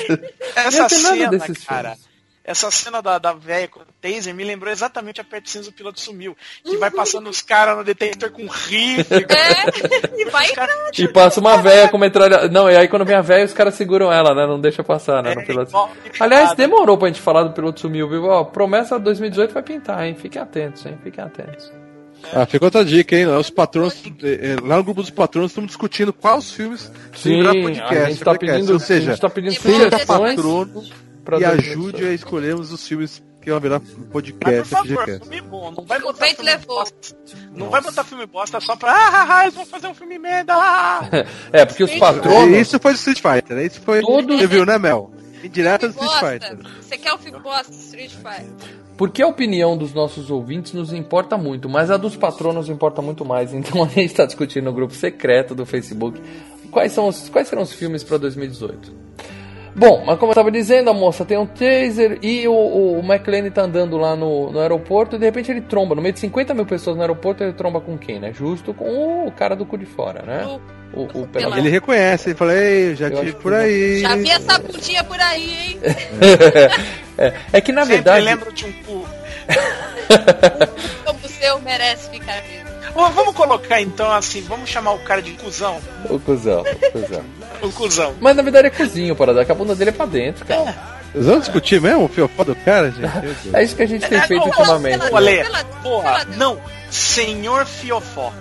essa cena, cara, essa cena da, da velha com o taser me lembrou exatamente a Pet Cinza do piloto sumiu. Que vai passando os caras no detector com rifle. É, e vai Os caras- E passa uma véia com metralha. Não, e aí quando vem a véia, os caras seguram ela, né? Não deixa passar, né? É, No piloto. igual- Aliás, demorou pra gente falar do piloto sumiu, viu? Ó, promessa 2018 vai pintar, hein? Fiquem atentos, hein? Fiquem atentos. Ah, fica outra dica, hein? Lá, os patrões, eh, eh, lá no grupo dos patrões estamos discutindo quais filmes Sim, virar a gente tá podcast. pedindo- Ou seja, a gente tá pedindo seja sugestões patrono pra e 2018. ajude a escolhermos os filmes que vão virar Mas por podcast, favor, FGCast. filme bom. Não vai botar filme levou. bosta. Não vai botar filme bosta só pra. Ah, ah, ah, eles vão fazer um filme merda. [LAUGHS] É, porque os patronos. Isso foi do Street Fighter, né? Isso foi. Todos- Você viu, né, Mel? Indireta do Street. Fighter. Você quer um filme bosta? Street Fighter. Porque a opinião dos nossos ouvintes nos importa muito, mas a dos patronos importa muito mais. [LAUGHS] Então a gente está discutindo no grupo secreto do Facebook quais, são os, quais serão os filmes para 2018. Bom, mas como eu estava dizendo, a moça tem um taser e o, o, o McLean tá andando lá no, no aeroporto e de repente ele tromba. No meio de 50 mil pessoas no aeroporto, ele tromba com quem, né? Justo com o cara do cu de fora, né? O, o pela- Ele reconhece, ele fala, ei, já Eu tive por aí. Já vi essa bundinha por aí, hein? [LAUGHS] É, é que na Sempre verdade. lembro de um cu. [LAUGHS] Como o seu merece ficar vivo. Vamos colocar então assim, vamos chamar o cara de cuzão. O cuzão, o cuzão. Cuzão. Mas na verdade é cozinho, para que a bunda dele é pra dentro, cara. Vocês vão discutir mesmo o fiofó do cara, gente? [LAUGHS] É isso que a gente tem É, feito não, ultimamente. Ale, Pela- porra, não. Senhor Fiofó.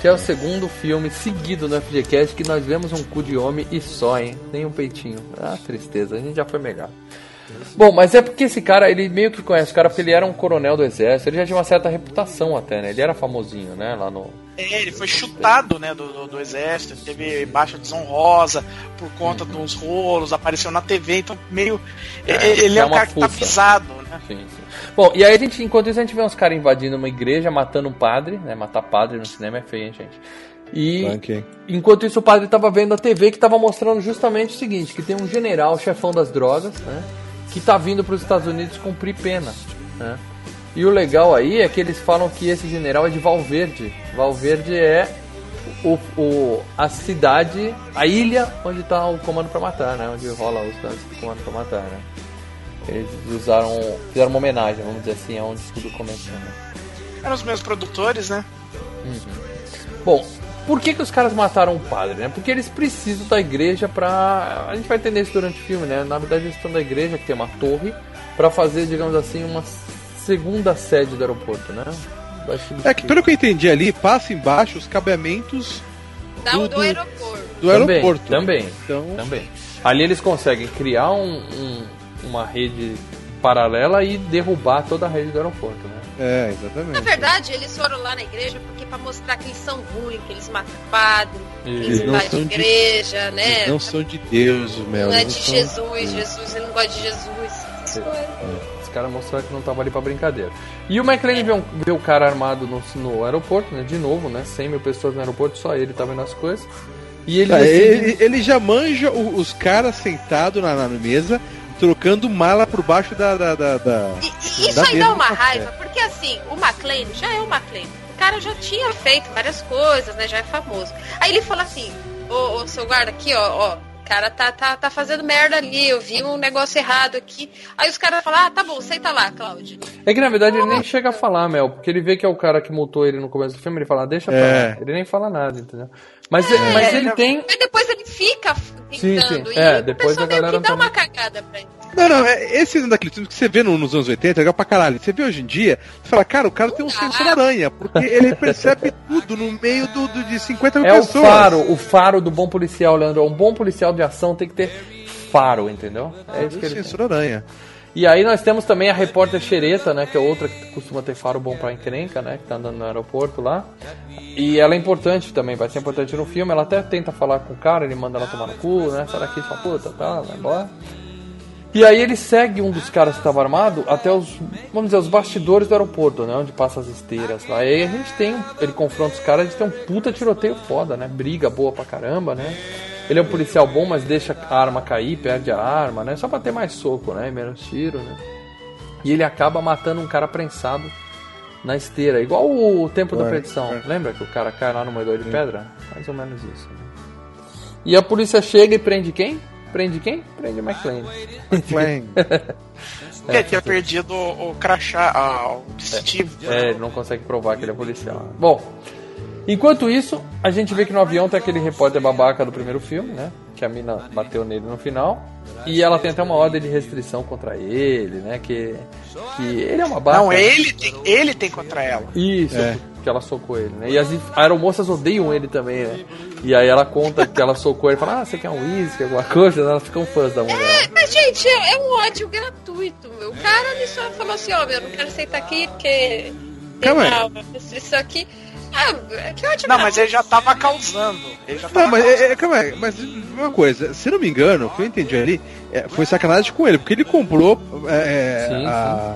Que é o segundo filme seguido no FGCast que nós vemos um cu de homem e só, hein? Nem um peitinho. Ah, tristeza, a gente já foi melhor. Bom, mas é porque esse cara, ele meio que conhece o cara porque ele era um coronel do exército, ele já tinha uma certa reputação até, né? Ele era famosinho, né? Lá no. É, ele foi chutado, né, do, do, do exército, teve baixa desonrosa por conta dos rolos, apareceu na TV, então meio. É, ele é é um uma cara que tá pisado, né? Sim, sim. Bom, e aí a gente, enquanto isso, a gente vê uns caras invadindo uma igreja, matando um padre, né? Matar padre no cinema é feio, hein, gente? E Tanque. enquanto isso o padre tava vendo a TV que tava mostrando justamente o seguinte, que tem um general, chefão das drogas, né? Que tá vindo para os Estados Unidos cumprir pena, né? E o legal aí é que eles falam que esse general é de Valverde. Valverde é o, o, a cidade, a ilha onde tá o comando para matar, né? Onde rola os danos do comando para matar, né? Eles usaram, fizeram uma homenagem, vamos dizer assim, aonde tudo começou, né? Eram os meus produtores, né? Bom, por que, que os caras mataram o padre, né? Porque eles precisam da igreja pra. A gente vai entender isso durante o filme, né? Na verdade, eles estão da igreja, que tem uma torre, pra fazer, digamos assim, uma segunda sede do aeroporto, né? É que pelo que eu entendi ali, passa embaixo os cabeamentos do- do, do- aeroporto. do também, aeroporto. Também, Então, também. Ali eles conseguem criar um- um- uma rede paralela e derrubar toda a rede do aeroporto, né? É, Na exatamente. verdade, eles foram lá na igreja porque pra mostrar que eles são ruins, que eles matam padre, que eles Eles não invadem são de- igreja, né? Eles não são de Deus, Mel. Não é de são- Jesus, Jesus, ele não gosta de Jesus. essas coisas. Os caras mostraram que não tava ali pra brincadeira. E o McLean vê, um- vê o cara armado no, no aeroporto, né? De novo, né? 100 mil pessoas no aeroporto, só ele tá vendo as coisas. E ele Tá, decide- ele, ele já manja os caras sentados na, na mesa, trocando mala por baixo da. da, da, da- E, e isso da aí dá uma café. raiva, porque assim, o McLean já é o McLean. O cara já tinha feito várias coisas, né? Já é famoso. Aí ele fala assim, ô, ô seu guarda, aqui, ó, ó, o cara tá, tá, tá fazendo merda ali, eu vi um negócio errado aqui. Aí os caras falam, ah, tá bom, senta lá, Cláudio. É que na verdade ele nem chega a falar, Mel, porque ele vê que é o cara que multou ele no começo do filme, ele fala, "Ah, deixa pra É. lá. Ele nem fala nada, entendeu? Mas, mas ele tem. Aí depois ele fica Sim, tentando. sim. E É, o depois a galera que dá não tá uma cagada pra ele. Não, não, é, esse é um daqueles filmes que você vê no- nos anos 80, é legal pra caralho. Você vê hoje em dia, você fala, cara, o cara tem um sensor aranha, porque ele percebe tudo no meio do, do- de 50 mil É o pessoas. faro, o faro do bom policial, Leandro. Um bom policial de ação tem que ter faro, entendeu? É isso que ele tem. sensor aranha. E aí nós temos também a repórter Xereta, né? Que é outra que costuma ter faro bom pra encrenca, né? Que tá andando no aeroporto lá. E ela é importante também, vai ser importante no filme. Ela até tenta falar com o cara, ele manda ela tomar no cu, né? Sai daqui, sua puta, tá, vai embora. E aí ele segue um dos caras que estava armado até os, vamos dizer, os bastidores do aeroporto, né? Onde passa as esteiras lá. E aí a gente tem, ele confronta os caras, a gente tem um puta tiroteio foda, né? Briga boa pra caramba, né? Ele é um policial bom, mas deixa a arma cair, perde a arma, né? Só pra ter mais soco, né? E menos tiro, né? E ele acaba matando um cara prensado na esteira, igual o Tempo da É, Perdição. é. Lembra que o cara cai lá no moedor de pedra? Mais ou menos isso. né? E a polícia chega e prende quem? Prende quem? Prende o McLean. McLean. [LAUGHS] Ele tinha perdido o, o crachá, ah, o distintivo. É, ele não consegue provar que ele é policial. Bom, enquanto isso, a gente vê que no avião tem aquele repórter babaca do primeiro filme, né? Que a mina bateu nele no final. E ela tem até uma ordem de restrição contra ele, né? Que, que ele é uma babaca. Não, ele tem, ele tem contra ela. Isso, É. que ela socou ele, né? E as aeromoças odeiam ele também, né? E aí ela conta que ela socou ele e fala, ah, você quer um uísque, alguma coisa? Elas ficam fãs da mulher. É, mas, gente, é, é um ódio gratuito, meu. O cara ele só falou assim, ó, meu, não quero aceitar aqui porque tem Calma aí. restrição aqui. Ah, que ódio Não, mas ele já tava causando. Ele já tava Não, mas, causando. é, é, calma aí, mas uma coisa, se não me engano, o que eu entendi ali é, foi sacanagem com ele, porque ele comprou é, Sim, a,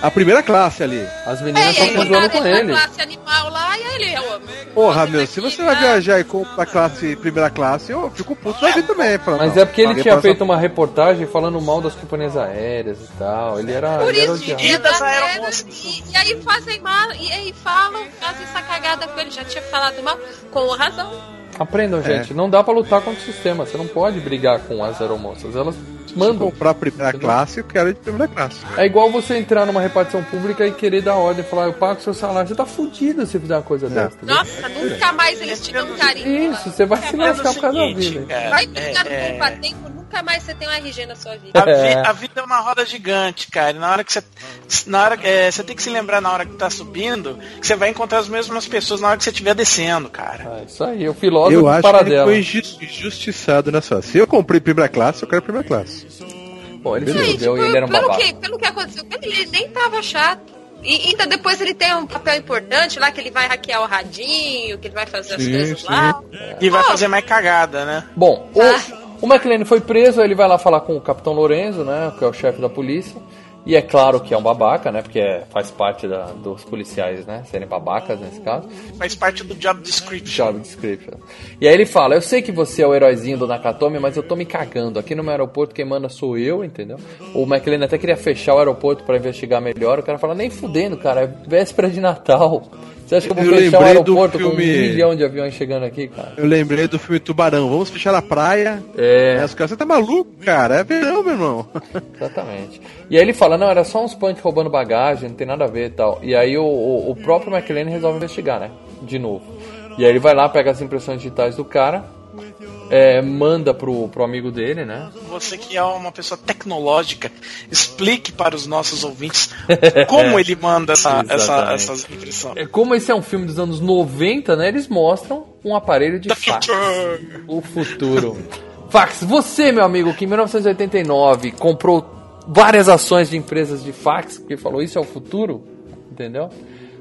a primeira classe ali. As É, meninas estão botaram zoando com ele classe animal lá e aí ele é o homem. Porra, meu, se você vai viajar e compra a classe, primeira classe, eu fico puto da vida também. falando, Mas não, é porque ele tinha feito uma reportagem falando mal das companhias aéreas e tal. Ele era, Por ele era isso. E das e, aí fazem mal, e aí falam, fazem essa cagada com ele, já tinha falado mal, com razão. Aprendam, É. gente. Não dá pra lutar contra o sistema. Você não pode brigar com as aeromoças. Elas Manda. comprar a primeira classe, eu quero de primeira classe. É igual você entrar numa repartição pública e querer dar ordem e falar, eu pago seu salário. Você tá fudido se fizer uma coisa dessa. entendeu? Nossa, nunca mais eles te dão carinho. Isso, você vai se é o lascar por causa da vida. Vai brigar no é- tempo, nunca mais você tem um RG na sua vida. A, vi- É. a vida é uma roda gigante, cara. E Na hora que você. Na hora, é, você tem que se lembrar na hora que tá subindo que você vai encontrar as mesmas pessoas na hora que você estiver descendo, cara. É isso aí, o filósofo Eu acho que ele Paradela. foi injus- injustiçado nessa. Se eu comprei primeira classe, eu quero primeira classe. Bom, ele se Aí, fudeu tipo, e ele era um pelo, que, pelo que aconteceu com ele, ele nem tava chato. E ainda depois ele tem um papel importante lá, que ele vai hackear o radinho, que ele vai fazer as Sim, coisas sim. lá. E vai Pô, fazer mais cagada, né? Bom, Ah. o, o McLean foi preso, ele vai lá falar com o Capitão Lorenzo, né, que é o chefe da polícia. E é claro que é um babaca, né, porque é- faz parte da- dos policiais, né, serem babacas nesse caso. Faz parte do job description. Job description. E aí ele fala, eu sei que você é o heróizinho do Nakatomi, mas eu tô me cagando. Aqui no meu aeroporto quem manda sou eu, entendeu? O McLean até queria fechar o aeroporto pra investigar melhor. O cara fala, nem fudendo, cara, é véspera de Natal. Você acha que eu vou Eu fechar o aeroporto com um filme- milhão de aviões chegando aqui, cara? Eu lembrei do filme Tubarão. Vamos fechar a praia. É. Aí Os caras, você tá maluco, cara? É verão, meu irmão. [LAUGHS] Exatamente. E aí ele fala, não, era só uns punks roubando bagagem, não tem nada a ver e tal. E aí o, o, o próprio McLean resolve investigar, né? De novo. E aí ele vai lá, pega as impressões digitais do cara, é, manda pro, pro amigo dele, né? Você que é uma pessoa tecnológica, explique para os nossos ouvintes como [LAUGHS] ele manda essa, essa, essas impressões. É, Como esse é um filme dos anos 90, né? Eles mostram um aparelho de fax. O futuro. Fax, você, meu amigo, que em 1989 comprou várias ações de empresas de fax, que falou isso é o futuro, entendeu?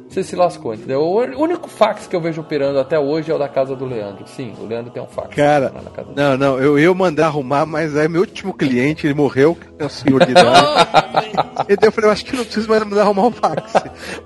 Você se lascou, entendeu? O único fax que eu vejo operando até hoje é o da casa do Leandro. Sim, o Leandro tem um fax. Cara, lá na casa dele. não, não, eu ia mandar arrumar, mas é meu último cliente, ele morreu, que é o senhor de idade. [LAUGHS] E daí eu falei, eu acho que não preciso mais mandar arrumar o fax.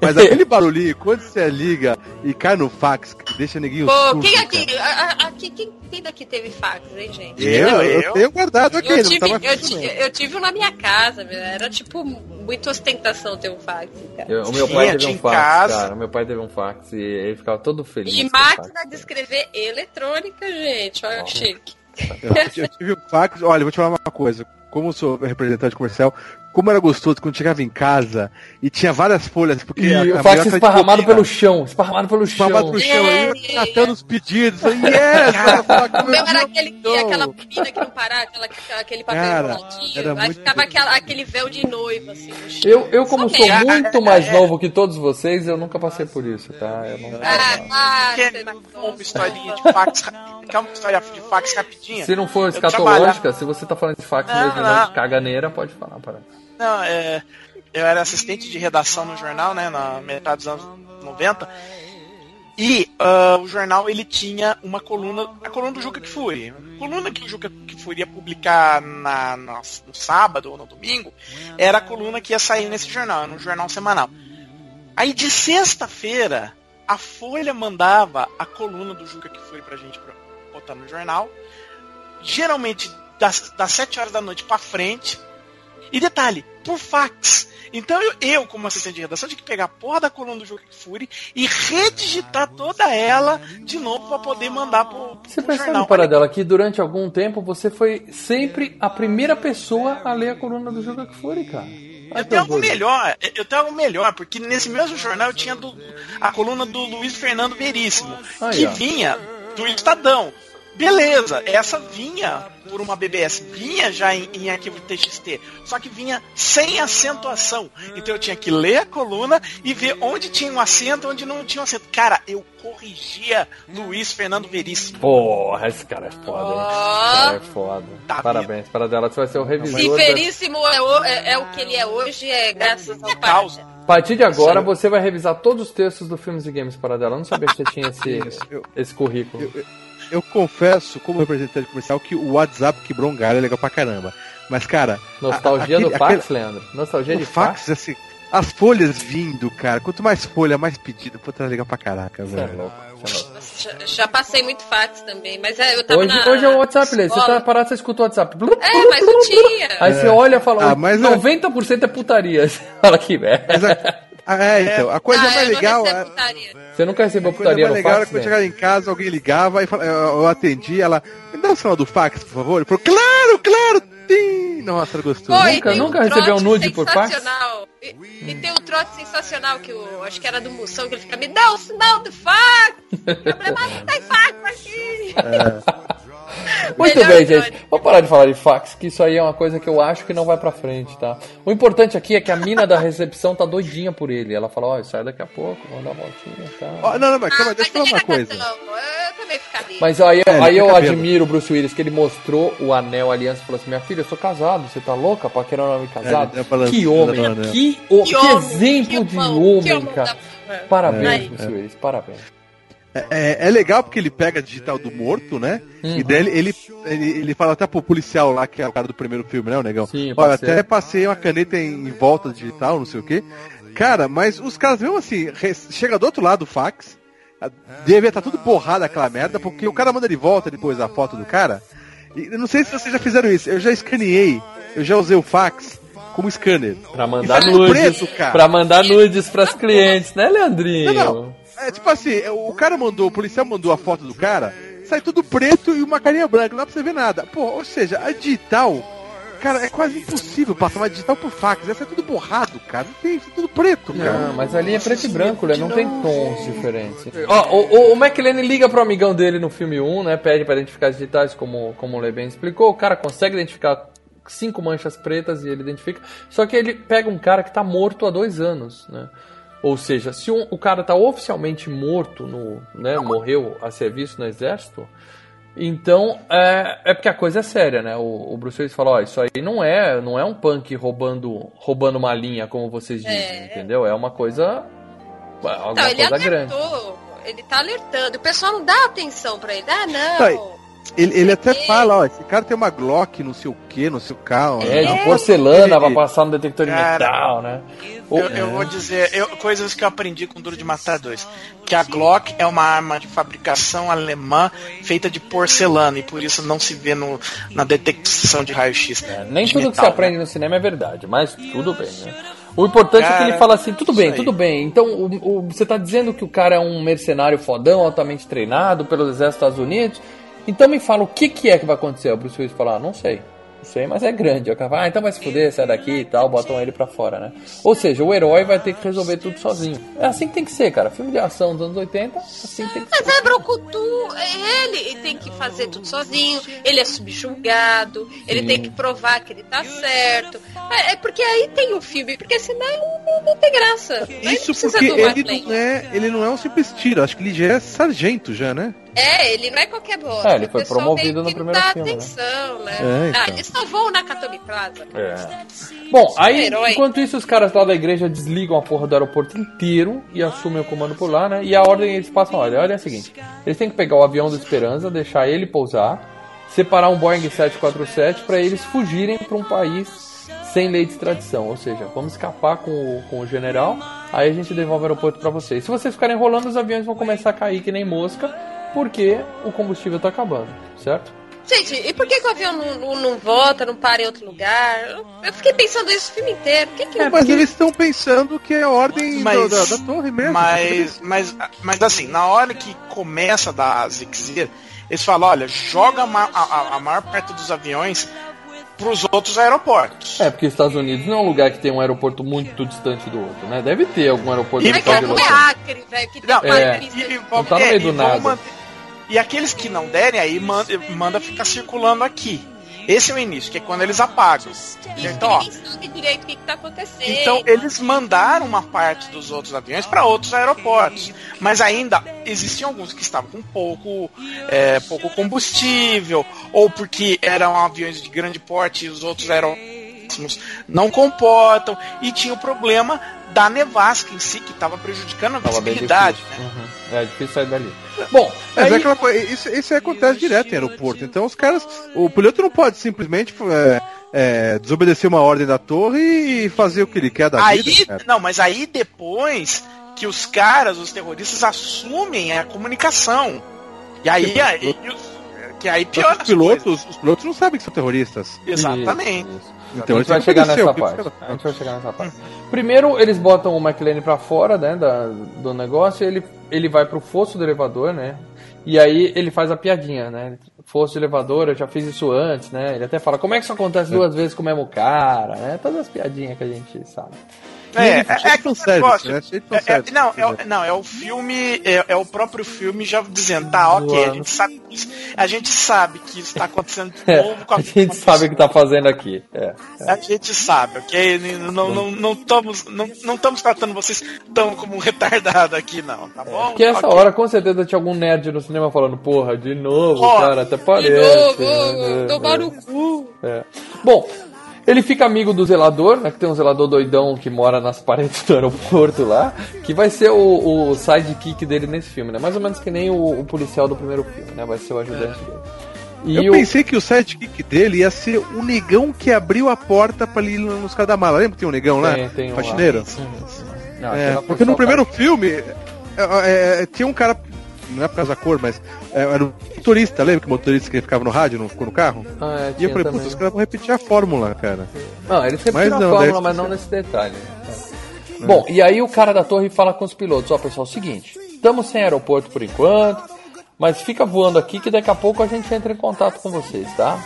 Mas aquele barulhinho, quando você liga e cai no fax, que deixa ninguém Pô, surdo, quem aqui, a- a- aqui quem, quem daqui teve fax, hein, gente? Eu, eu, tenho guardado aqui, Eu não tive, tava eu, funcionando. ti- eu tive um na minha casa, era tipo muita ostentação ter um fax, cara. Eu- o meu pai é teve um fax, casa. Cara. O meu pai teve um fax e ele ficava todo feliz. E o fax. máquina de escrever eletrônica, gente, olha que chique. Eu, eu tive um fax, olha, vou te falar uma coisa. Como eu sou representante comercial, como era gostoso quando chegava em casa e tinha várias folhas, porque E a- a o fax esparramado pelo chão, esparramado pelo chão. Esparramado pelo chão, É. eu ia catando os pedidos. Falei, yes, O meu era aquele, aquela menina que não parava, aquela, aquele papel Cara, era aí muito- ficava aquela, aquele véu de noiva, assim, no chão. Eu, eu como Só sou merda. muito mais novo que todos vocês, eu nunca passei por isso, tá? Eu não... Ah, ah, uma historinha de fax, quer uma história de fax rapidinha? Se não for escatológica, se você tá falando de fax Não, mesmo, não de caganeira, pode falar, para. Não, é, eu era assistente de redação no jornal, né, na metade dos anos 90. E ah, o jornal ele tinha uma coluna, a coluna do Juca Kfouri. A coluna que o Juca Kfouri ia publicar na, na- no sábado ou no domingo era a coluna que ia sair nesse jornal, um jornal semanal. Aí de sexta-feira, a Folha mandava a coluna do Juca Kfouri pra gente pra botar no jornal. Geralmente das, das 7 horas da noite pra frente. E detalhe, por fax. Então eu, eu, como assistente de redação, tinha que pegar a porra da coluna do Juca Kfouri e redigitar toda ela de novo pra poder mandar pro, pro Você percebe, jornal. Paradela, que durante algum tempo você foi sempre a primeira pessoa a ler a coluna do Juca Kfouri, cara. Eu tenho algo melhor, eu tenho algo melhor, porque nesse mesmo jornal eu tinha do- a coluna do Luiz Fernando Veríssimo, Aí, que ó. vinha do Estadão. Beleza, essa vinha por uma BBS, vinha já em, em arquivo TXT, só que vinha sem acentuação. Então eu tinha que ler a coluna e ver onde tinha um acento onde não tinha um acento. Cara, eu corrigia Luiz Fernando Veríssimo. Porra, esse cara é foda, hein? Esse cara é foda. Tá Parabéns, Paradela, você vai ser o Se revisor. da- Veríssimo é o, é, é o que ele é hoje, é graças ao Causa. A partir de agora, você vai revisar todos os textos do Filmes e Games Paradela. Eu não sabia que você tinha esse, Eu- esse currículo. Eu confesso, como representante comercial, que o WhatsApp quebrou um galho é legal pra caramba. Mas, cara. Nostalgia a- do aquele- fax, aquele- Leandro? Nostalgia de o fax, assim. As folhas vindo, cara. Quanto mais folha, mais pedido. Puta, é legal pra caraca, é velho. é louco. Já, já passei muito fax também, mas é, eu tava Hoje, na hoje é o WhatsApp, Lê. Você tá parado, você escuta o WhatsApp. É, mas não tinha. Aí você olha e fala, Ah, mas é- 90% é putaria. Você [LAUGHS] fala que merda. Mas a- Ah, é, então. A coisa Ah, mais eu legal. é- putaria. Você nunca recebeu A coisa putaria mais legal era fax, quando né? chegava em casa, alguém ligava e fala, eu, eu atendi, ela, me dá o sinal do fax, por favor. Ele falou, claro, claro, tim. Nossa, era gostoso. Pô, e Nunca- tem um nunca recebeu um nude por fax? sensacional. E, e tem um trote sensacional que o acho que era do Moção, que ele fica, me dá o sinal do fax! Eu falei, mas não tem fax aqui! Muito Melhor bem, gente. Vamos parar de falar de fax, que isso aí é uma coisa que eu acho que não vai pra frente, tá? O importante aqui é que a mina da recepção tá doidinha por ele. Ela fala, ó, sai daqui a pouco, vamos dar uma voltinha e tal. Ó, não, não, mas calma, deixa eu falar uma é coisa. gatão, eu também ficaria. Mas aí, É, aí eu cabelo. admiro o Bruce Willis, que ele mostrou o anel a aliança e falou assim: Minha filha, eu sou casado, você tá louca? Paquerando um homem casado? pra que homem, que, o- Que que homem, exemplo que de homem, homão cara. Parabéns, Aí. Bruce Willis, parabéns. É, é legal porque ele pega a digital do morto, né? Uhum. E daí ele, ele, ele, fala até pro policial lá, que é o cara do primeiro filme, né, o negão? Sim, Olha, até passei uma caneta em, em volta digital, não sei o quê. Cara, mas os caras, mesmo assim, chega do outro lado do fax, a- deve estar tudo borrado aquela merda, porque o cara manda de volta depois a foto do cara. E não sei se vocês já fizeram isso, eu já escaneei, eu já usei o fax como scanner. Pra mandar tá nudes, preto, cara. pra mandar nudes pras clientes, né, Leandrinho? Não, não. É tipo assim, o cara mandou, o policial mandou a foto do cara, sai tudo preto e uma carinha branca, não dá pra você ver nada. Pô, ou seja, a digital, cara, é quase impossível passar uma digital por fax, essa é tudo borrado, cara, não tem, isso é tudo preto, cara. Não, mas ali é preto e branco, né? Não tem tons diferentes. Ó, o, o, o McLean liga pro amigão dele no filme 1, né? Pede pra identificar as digitais, como, como o Leben explicou. O cara consegue identificar cinco manchas pretas e ele identifica. Só que ele pega um cara que tá morto há dois anos, né? Ou seja, se um- o cara tá oficialmente morto, no, né, morreu a serviço no exército, então é, é porque a coisa é séria, né? O, o Bruce Willis fala, ó, isso aí não é, não é um punk roubando, roubando uma linha, como vocês dizem, entendeu? É uma coisa, alguma Não, ele coisa grande. alertou. Ele tá alertando. O pessoal não dá atenção pra ele. Ah, não. Tá, Ele, ele até fala, ó, esse cara tem uma Glock, não sei o que, no seu carro. É, Não de pode- porcelana pra passar no detector de Cara, metal, né? Eu, eu vou dizer, eu- coisas que eu aprendi com Duro de Matar 2. Que a Glock é uma arma de fabricação alemã feita de porcelana e por isso não se vê no, na detecção de raio-x. Nem de tudo que metal, você aprende no cinema é verdade, mas tudo bem, né? O importante é que Cara, ele fala assim, tudo bem, tudo bem. Então, o, o- você tá dizendo que o cara é um mercenário fodão, altamente treinado pelos exércitos dos Estados Unidos. Então me fala o que, que é que vai acontecer. O Bruce Willis fala, ah, não sei. Não sei, mas é grande. O cara fala, ah, então vai se fuder, sai daqui e tal, botam ele pra fora, né? Ou seja, o herói vai ter que resolver tudo sozinho. É assim que tem que ser, cara. Filme de ação dos anos 80, assim tem que ser. Mas é Brucutu, é ele, ele tem que fazer tudo sozinho, ele é subjulgado, ele Sim. tem que provar que ele tá certo. É, é porque aí tem o filme, porque senão não, não tem graça. Isso porque ele não, é, ele não é um simples tiro, acho que ele já é sargento já, né? É, ele não é qualquer bosta. É, ele foi promovido no primeiro filme, né? atenção, né? É, então. Ah, ele salvou na Catholic Plaza. É. Bom, aí, Herói. enquanto isso, os caras lá da igreja desligam a porra do aeroporto inteiro e assumem o comando por lá, né? E a ordem eles passam, olha, olha é a seguinte, eles têm que pegar o avião do Esperança, deixar ele pousar, separar um Boeing 747 para eles fugirem para um país sem lei de extradição, ou seja, vamos escapar com o, com o general, aí a gente devolve o aeroporto para vocês. Se vocês ficarem enrolando, os aviões vão começar a cair que nem mosca, porque o combustível tá acabando, certo? Gente, e por que, que o avião não, não, não volta, não para em outro lugar? Eu, fiquei pensando isso o filme inteiro. Por que que Mas eles estão pensando que é a ordem do- Mas- da, da torre mesmo. Mas, mas, mas assim, na hora que começa a dar zigzag, eles falam, olha, joga a, a- a- maior parte dos aviões pros outros aeroportos. É, porque os Estados Unidos não é um lugar que tem um aeroporto muito distante do outro, né? Deve ter algum aeroporto E É que tá é é. Acre, velho, que tem Não, é. E, de- Não tá no é, meio do e vão nada. manter- e aqueles que não derem, aí manda, manda ficar circulando aqui. Esse é o início, que é quando eles apagam. Então, ó, direito o que, que tá acontecendo. Então eles mandaram uma parte dos outros aviões para outros aeroportos, mas ainda existiam alguns que estavam com pouco, é, pouco combustível ou porque eram aviões de grande porte e os outros aeroportos não comportam e tinha o problema da nevasca em si que estava prejudicando a Tava visibilidade. difícil. Uhum. É difícil sair dali. Bom, Mas aí- é aquela coisa, isso, isso acontece direto em aeroporto. Então os caras. O piloto não pode simplesmente é, é, desobedecer uma ordem da torre e fazer o que ele quer da Aí, vida. cara. não, mas aí depois que os caras, os terroristas, assumem a comunicação. E aí, aí os- Que aí piora os as pilotos, os pilotos não sabem que são terroristas. Exatamente. Então a gente vai chegar nessa que parte. A gente vai chegar nessa parte. Primeiro, eles botam o McLean pra fora, né, da- do negócio, e ele, ele vai pro fosso do elevador, né? E aí ele faz a piadinha, né? Fosso de elevador, eu já fiz isso antes, né? Ele até fala, como é que isso acontece duas vezes com o mesmo cara, né? Todas as piadinhas que a gente sabe. É, é, é, de é negócio. né? De É, é, fanservice, não, é, não, é o filme, é, é o próprio filme já dizendo, tá, ok, a gente sabe que isso, a gente sabe que isso tá acontecendo de [LAUGHS] É, novo com a, a gente sabe o que tá fazendo aqui. É. A gente sabe, ok? Não não não estamos não, não estamos tratando vocês tão como um retardado aqui, não, tá bom? Porque essa Ok. hora, com certeza, tinha algum nerd no cinema falando, porra, de novo, Ó, cara, até De parece. novo, né? tomar É. no cu. É. Bom, ele fica amigo do zelador, né? Que tem um zelador doidão que mora nas paredes do aeroporto lá, que vai ser o, o sidekick dele nesse filme, né? Mais ou menos que nem o, o policial do primeiro filme, né? Vai ser o ajudante dele. E Eu o- pensei que o sidekick dele ia ser o negão que abriu a porta pra ele ir nos caras da mala. Lembra que tem um negão lá? Tem, tem um lá. faxineiro? Não, É, porque no o primeiro filme é, é, é, tinha um cara, não é por causa da cor, mas é, era um motorista, lembra que o motorista que ficava no rádio, não ficou no carro? Ah, é, e eu falei, putz, os caras vão repetir a fórmula, cara. Não, eles repetiram Mas a não, fórmula, daí- mas não nesse detalhe. É. Bom, e aí o cara da torre fala com os pilotos, ó pessoal, seguinte, estamos sem aeroporto por enquanto, mas fica voando aqui que daqui a pouco a gente entra em contato com vocês, tá?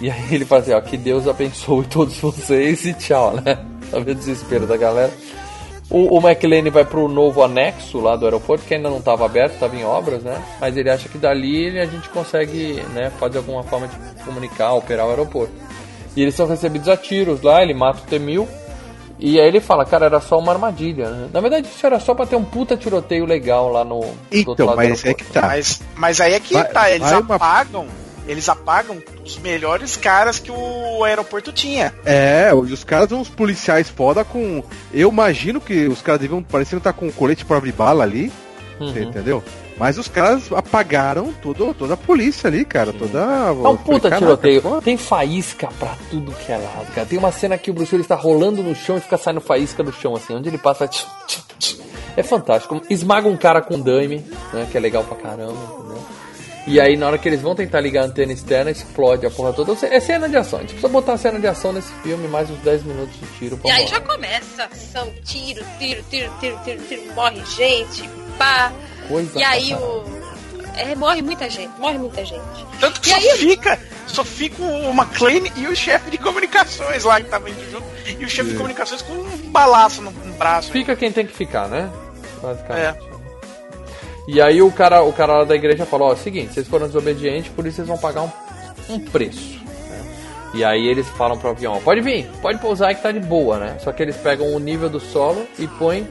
E aí ele fala assim, ó, que Deus abençoe todos vocês e tchau, né? [LAUGHS] Tá vendo o desespero da galera? O, o McLean vai pro novo anexo lá do aeroporto, que ainda não estava aberto, estava em obras, né? Mas ele acha que dali a gente consegue, né, fazer alguma forma de comunicar, operar o aeroporto. E eles são recebidos a tiros lá, ele mata o T-1000. E aí ele fala, cara, era só uma armadilha, né? Na verdade, isso era só pra ter um puta tiroteio legal lá no. do outro Então, lado do mas é aeroporto. que tá. Mas, mas aí é que Vai- tá, eles vai uma- apagam, eles apagam os melhores caras que o aeroporto tinha. É, e os caras são uns policiais foda com. Eu imagino que os caras deviam parecendo estar com um colete pra abrir bala ali. Uhum. Você entendeu? Mas os caras apagaram todo, toda a polícia ali, cara. Toda. É um puta Caraca, tiroteio. Tem faísca pra tudo que é lado, cara. Tem uma cena que o Bruce Willis tá rolando no chão e fica saindo faísca do chão, assim. Onde ele passa. tch, tch, tch. É fantástico. Esmaga um cara com daime, né? Que é legal pra caramba, entendeu? E aí, na hora que eles vão tentar ligar a antena externa, explode a porra toda. É cena de ação. A gente precisa botar a cena de ação nesse filme, mais uns 10 minutos de tiro pra E aí já começa a ação, tiro, tiro, tiro, tiro, tiro, tiro, morre gente, pá. Coisa e aí o. É, morre muita gente, morre muita gente. Tanto que E só aí- fica, só fica o McLean e o chefe de comunicações lá que tava indo junto. E o chefe de comunicações com um balaço no, no braço. Fica quem tem que ficar, né? É. E aí o cara, o cara lá da igreja falou, ó, é o seguinte, vocês foram desobedientes, por isso vocês vão pagar um, um preço. né? E aí eles falam pro avião, ó, pode vir, pode pousar aí que tá de boa, né? Só que eles pegam o nível do solo e põem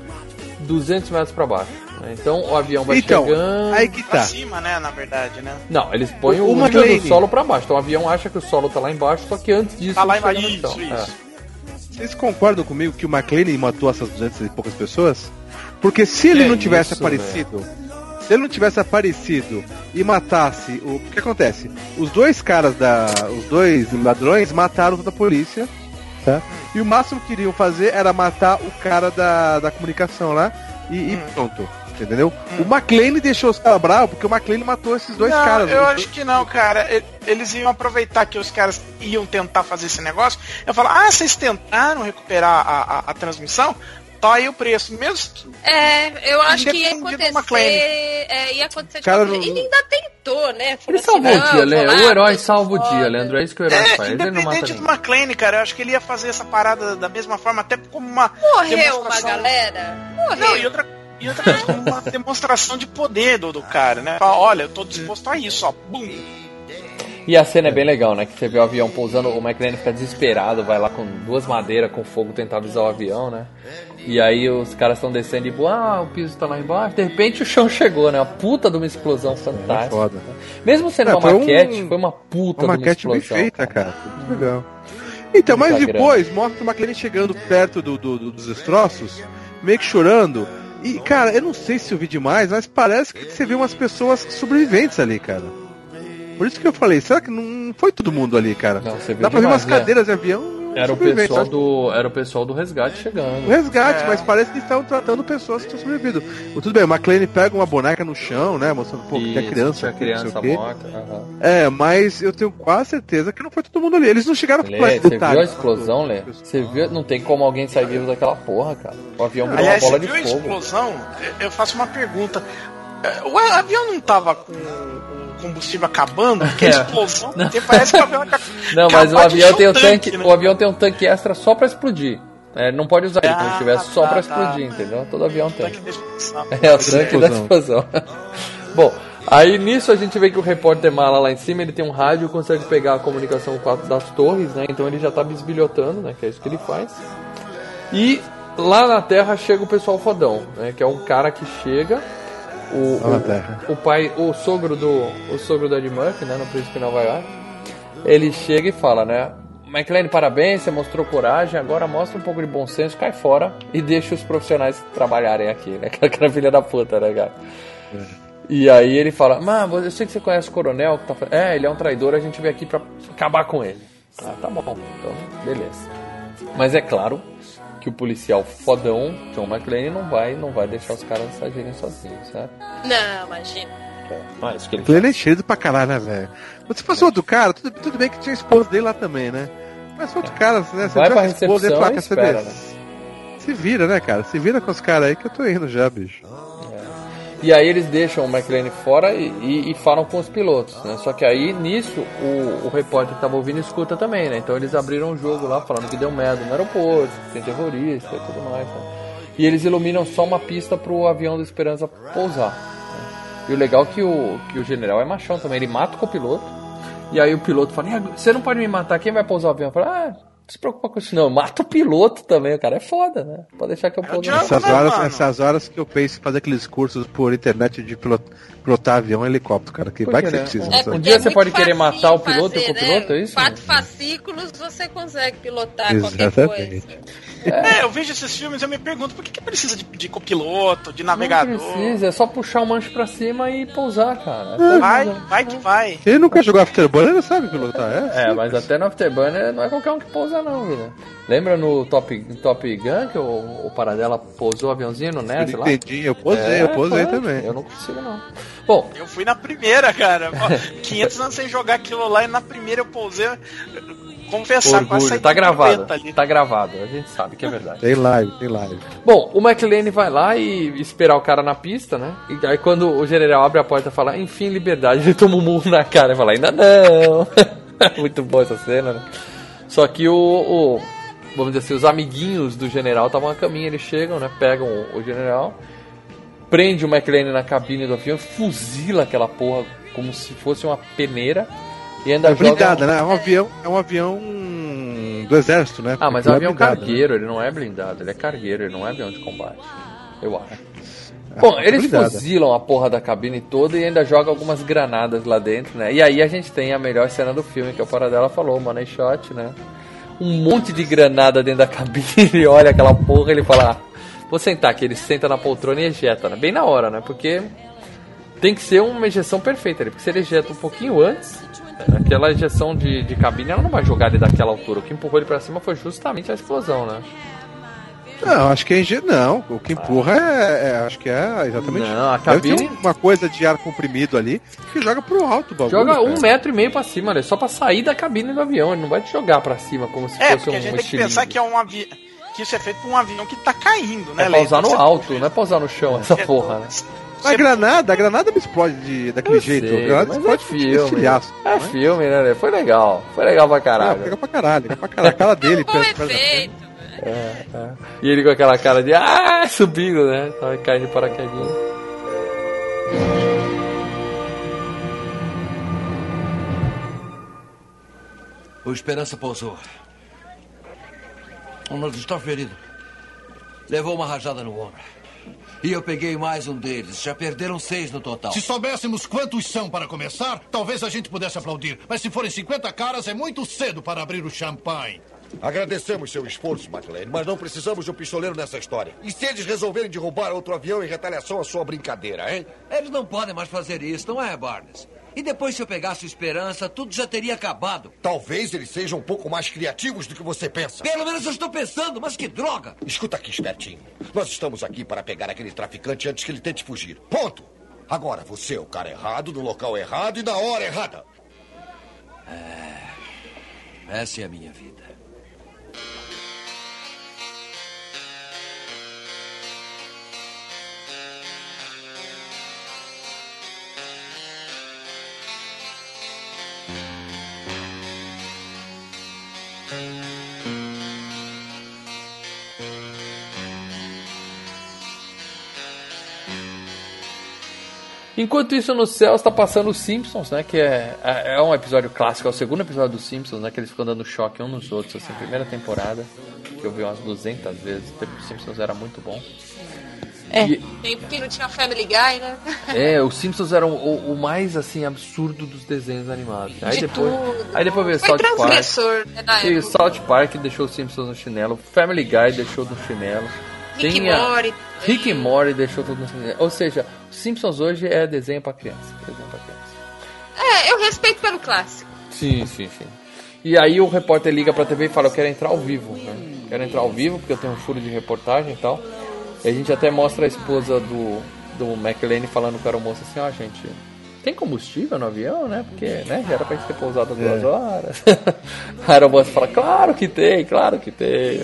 200 metros pra baixo. né? Então o avião vai Então, chegando... aí que Pra tá. cima, né, na verdade, né? Não, eles põem O- o, nível do solo pra baixo. Então o avião acha que o solo tá lá embaixo, só que antes disso Tá lá embaixo, chão. isso, É. isso. Vocês concordam comigo que o McLean matou essas 200 e poucas pessoas? Porque se ele Que não tivesse isso, aparecido, se ele não tivesse aparecido e matasse, o, o que acontece? Os dois caras da, os dois ladrões mataram toda a polícia, tá? E o máximo que iriam fazer era matar o cara da, da comunicação lá e, e pronto. Entendeu? O McLean deixou os caras bravos porque o McLean matou esses dois não, caras. eu Os acho que não, cara. Eles iam aproveitar que os caras iam tentar fazer esse negócio. Eu falo, ah, vocês tentaram recuperar a, a, a transmissão? Tá aí o preço. Mesmo. É, eu acho que ia acontecer. É, ia acontecer de Cara, Ele ainda tentou, né? Ele salvou assim, o dia, Leandro. O herói salva o dia. Leandro. É isso que o herói É, faz. Ele não mata independente do McLean, cara, eu acho que ele ia fazer essa parada da mesma forma, até como uma. Morreu uma galera. Morreu. Não, e outra, e outra coisa, como uma demonstração de poder do, do cara, né? Fala, olha, eu tô disposto a isso, ó. Bum. E a cena é bem legal, né? Que você vê o avião pousando, o McLean fica desesperado, vai lá com duas madeiras com fogo tentar avisar o avião, né? E aí os caras estão descendo e tipo, ah, o piso tá lá embaixo. De repente o chão chegou, né? Uma puta de uma explosão fantástica. foda. Mesmo sendo É, uma foi um- maquete, foi uma puta uma de uma maquete bem explosão. feita, cara. Muito legal. Então, mas depois mostra o McLean chegando perto do, do- do- dos destroços, meio que chorando. E, cara, eu não sei se eu vi demais, mas parece que você vê umas pessoas sobreviventes ali, cara. Por isso que eu falei, será que não foi todo mundo ali, cara? Não, você viu Dá pra ver demais, umas né? cadeiras de avião Era o pessoal que- do, era o pessoal do resgate chegando. O resgate, É. mas parece que estão tratando pessoas que estão sobrevivindo. Tudo bem, o McLean pega uma boneca no chão, né? Mostrando pô, que é criança. sei criança o quê. morta. aham. É, mas eu tenho quase certeza que não foi todo mundo ali. Eles não chegaram Lê, você detalhe. viu a explosão, Lê? Você viu? Não tem como alguém sair vivo daquela porra, cara. O avião virou Aliás, uma bola você de viu a fogo. explosão? Eu- faço uma pergunta. É, O avião não tava com combustível acabando? Porque a É. explosão tem- parece que o avião [LAUGHS] acabou. Não, mas o avião tem o o tanque, tanque, né? o avião tem um tanque extra só pra explodir. É, não pode usar ele quando Ah, estiver só tá, pra tá. explodir, entendeu? Todo avião tem. É, o tanque da explosão. [LAUGHS] Bom, aí nisso a gente vê que o repórter mala lá em cima, ele tem um rádio, consegue pegar a comunicação das torres, né? Então ele já tá bisbilhotando, né? Que é isso que ele faz. E lá na Terra chega o pessoal fodão, né? Que é um cara que chega. O, o- o pai, o sogro do o sogro do Ed Murphy, né, no Príncipe de Nova York, ele chega e fala, né, McLean, parabéns, você mostrou coragem, agora mostra um pouco de bom senso, cai fora e deixa os profissionais trabalharem aqui, [LAUGHS] né, aquela filha da puta, né, cara. E aí ele fala, mano, eu sei que você conhece o coronel, que tá é, ele é um traidor, a gente veio aqui pra acabar com ele. Ah, tá bom, então, beleza. Mas é claro que o policial fodão, John McClane, não vai, não vai deixar os caras agirem sozinhos, certo? Não, imagina. É isso que ele McLean é cheio pra caralho, né, velho? Mas se fosse outro cara, tudo, tudo bem que tinha a esposa dele lá também, né? Mas se outro cara, né? Se Vai pra esposa, ele fala, e espera, né? Se vira, né, cara? Se vira com os caras aí que eu tô indo já, bicho. E aí eles deixam o McLean fora e, e- e falam com os pilotos, né? Só que aí, nisso, o, o repórter que tava ouvindo escuta também, né? Então eles abriram o jogo lá, falando que deu merda no aeroporto, que tem terrorista e tudo mais, né? E eles iluminam só uma pista pro avião da Esperança pousar. né? E o legal é que o, que o general é machão também, ele mata o copiloto, e aí o piloto fala, "E agora? você não pode me matar, quem vai pousar o avião? Fala, ah, se preocupa com isso não, mata o piloto também, o cara é foda, né? Pode deixar que eu pouso. Essas horas, essas horas que eu penso em fazer aqueles cursos por internet de pilot- pilotar avião e helicóptero, cara. Que Por vai que que você né? precisa. Um- sabe? um dia você muito pode querer matar o piloto e o fazer, copiloto, né? é isso? Quatro fascículos você consegue pilotar qualquer Exatamente. coisa. É, eu vejo esses filmes e eu me pergunto por que, que precisa de, de copiloto, de navegador. Não precisa, é só puxar o manche pra cima e pousar, cara. Vai, vai que vai. Ele nunca jogou Afterburner, não sabe pilotar, é? É, mas até no Afterburner não é qualquer um que pousa não, vida. Lembra no Top, Top Gun que o, o Paradela pousou o aviãozinho no Eu lá? entendi, eu posei, eu posei pode. também. Eu não consigo não. Bom, Eu fui na primeira, cara. Ó, 500 [LAUGHS] anos sem jogar aquilo lá e na primeira eu pousei. Confessar, orgulho, saí tá gravado, tá gravado, a gente sabe que é verdade. Tem live, tem live. Bom, o McLean vai lá e esperar o cara na pista, né? E aí quando o general abre a porta e fala, enfim, liberdade, [LAUGHS] ele toma um murro na cara e fala, ainda não. [LAUGHS] Muito boa essa cena, né? Só que o, o- vamos dizer assim, os amiguinhos do general estavam a caminho, eles chegam, né? Pegam o, o general, prende o McLean na cabine do avião, fuzila aquela porra como se fosse uma peneira e ainda É blindada, joga... né? É um avião, é um avião do exército, né? Ah, mas é um Não avião blindado, cargueiro, ele não é blindado, ele é cargueiro, ele não é avião de combate. Eu acho. Bom, é eles blindada. fuzilam a porra da cabine toda e ainda jogam algumas granadas lá dentro, né? E aí a gente tem a melhor cena do filme, que é o Paradela falou, o Money Shot, né? Um monte de granada dentro da cabine, ele [LAUGHS] olha aquela porra ele fala, ah, vou sentar aqui, ele senta na poltrona e ejeta, né? Bem na hora, né? Porque tem que ser uma ejeção perfeita, né? porque se ele ejeta um pouquinho antes, aquela ejeção de, de cabine, ela não vai jogar ele daquela altura. O que empurrou ele pra cima foi justamente a explosão, né? Não, acho que é engen... Não, o que empurra é, é- Acho que é exatamente. Não, a Deve ter cabine- uma coisa de ar comprimido ali que joga pro alto o bagulho. Joga cara. um metro e meio pra cima, né? Só pra sair da cabine do avião. Ele não vai te jogar pra cima como se É, fosse um a gente tem que pensar que é um avião. Que isso é feito por um avião que tá caindo, né, É pra usar Leandro? no Você- alto, não é pra usar no chão essa É, porra, né? A granada, a granada não explode de, daquele Eu jeito. sei, a granada mas explode é filme. É filme, né? Foi legal. Foi legal pra caralho. pega pra caralho, pega pra caralho. A cara dele, [LAUGHS] Bom efeito. É, é. E ele com aquela cara de ah, subindo, né? Tava caindo de paraquedinho. O Esperança pousou. O Nord está ferido. Levou uma rajada no ombro. E eu peguei mais um deles. Já perderam seis no total. Se soubéssemos quantos são para começar, talvez a gente pudesse aplaudir. Mas se forem 50 caras, é muito cedo para abrir o champanhe. Agradecemos seu esforço, McLean, mas não precisamos de um pistoleiro nessa história. E se eles resolverem derrubar outro avião em retaliação à sua brincadeira, hein? Eles não podem mais fazer isso, não é, Barnes? E depois, se eu pegasse Esperança, tudo já teria acabado. Talvez eles sejam um pouco mais criativos do que você pensa. Pelo menos eu estou pensando, mas que droga! Escuta aqui, espertinho. Nós estamos aqui para pegar aquele traficante antes que ele tente fugir. Ponto! Agora você é o cara errado, no local errado e na hora errada. Essa é a minha vida. Enquanto isso, no céu está passando os Simpsons, né? Que é, é é um episódio clássico, é o segundo episódio dos Simpsons, né? Que eles ficam dando choque uns nos outros, assim, primeira temporada, que eu vi umas 200 vezes. Os Simpsons era muito bom. É. E- Tempo que não tinha Family Guy, né? É, os Simpsons eram o, o mais, assim, absurdo dos desenhos animados. Aí De depois, tudo. aí depois veio Foi South Park. transgressor, né, E o época. South Park deixou os Simpsons no chinelo. Family Guy deixou no chinelo. Rick Tem a-. Rick e Morty deixou tudo no chinelo. Ou seja, Simpsons hoje é desenho pra criança. Desenho pra criança. É, eu respeito pelo clássico. Sim, sim, sim. E aí o repórter liga pra TV e fala, eu quero entrar ao vivo, né? Quero entrar ao vivo porque eu tenho um furo de reportagem e tal. E a gente até mostra a esposa do, do McLean falando com a aeromoça assim, ó, gente, tem combustível no avião, né? Porque, né, já era pra gente ter pousado duas É. horas. [LAUGHS] a aeromoça fala, claro que tem, claro que tem.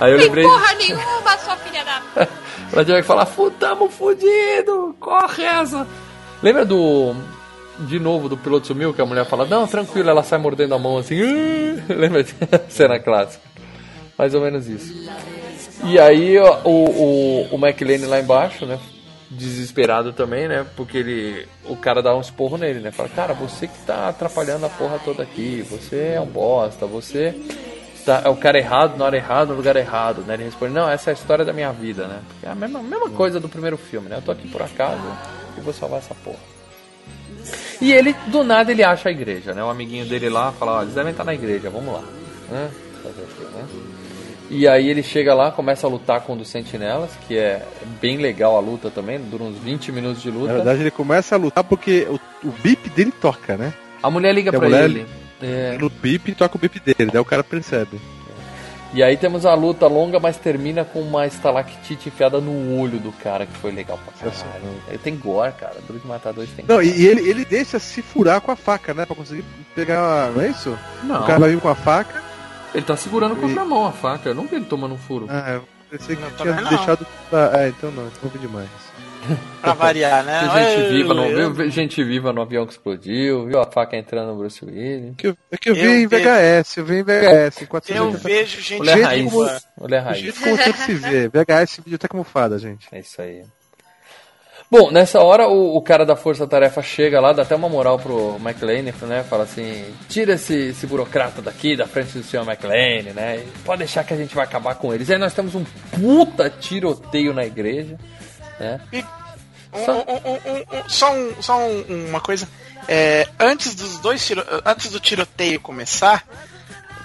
Aí eu Tem lembrei... porra nenhuma, sua filha da... [LAUGHS] Ela tinha que falar, "Fu- tamo fudido, corre essa. Lembra do. De novo, do piloto sumiu, que a mulher fala, não, tranquilo, ela sai mordendo a mão assim. [LAUGHS] Lembra? [LAUGHS] Cena clássica. Mais ou menos isso. E aí o, o, o McLean lá embaixo, né? Desesperado também, né? Porque ele. O cara dá um esporro nele, né? Fala, cara, você que tá atrapalhando a porra toda aqui, você é um bosta, você tá, é o cara errado na hora errada, no lugar errado, né? Ele responde, não, essa é a história da minha vida, né? É a mesma, mesma coisa do primeiro filme, né? Eu tô aqui por acaso e vou salvar essa porra. E ele, do nada, ele acha a igreja, né? O amiguinho dele lá fala, ó, eles devem estar na igreja, vamos lá. Né? E aí ele chega lá, começa a lutar com um dos sentinelas, que é bem legal a luta também, dura uns 20 minutos de luta. Na verdade, ele começa a lutar porque o, o bip dele toca, né? A mulher liga pra mulher- ele. É. No bip toca o bip dele, daí o cara percebe. E aí temos a luta longa, mas termina com uma estalactite enfiada no olho do cara, que foi legal pra caralho. Ele tem gore, cara. Duro de matar dois tem Não, gore. e, e ele, ele deixa se furar com a faca, né? Pra conseguir pegar. Não é isso? Não. O cara vai vir com a faca. Ele tá segurando com a mão a faca. Eu não vi ele tomando um furo. Ah, eu pensei que tinha não. deixado. Ah, é, então não, vi demais. [LAUGHS] Pra variar, né? Gente Ai, viva, no, viu gente viva no avião que explodiu, viu a faca entrando no Bruce Willis. Que eu- É que eu vi Eu em VHS, eu vi em VHS. Em 480. Eu vejo gente Mulher Gente raiz. como- Mulher Do raiz. jeito como que se vê. VHS biblioteca mofada, gente. É isso aí. Bom, nessa hora o, o cara da Força Tarefa chega lá, dá até uma moral pro McLean, né? Fala assim: tira esse, esse burocrata daqui da frente do senhor McLean, né? e Pode deixar que a gente vai acabar com eles. Aí nós temos um puta tiroteio na igreja, né? Um- um- um- um- um- só um- só um- uma coisa. É, antes dos dois tiro- antes do tiroteio começar,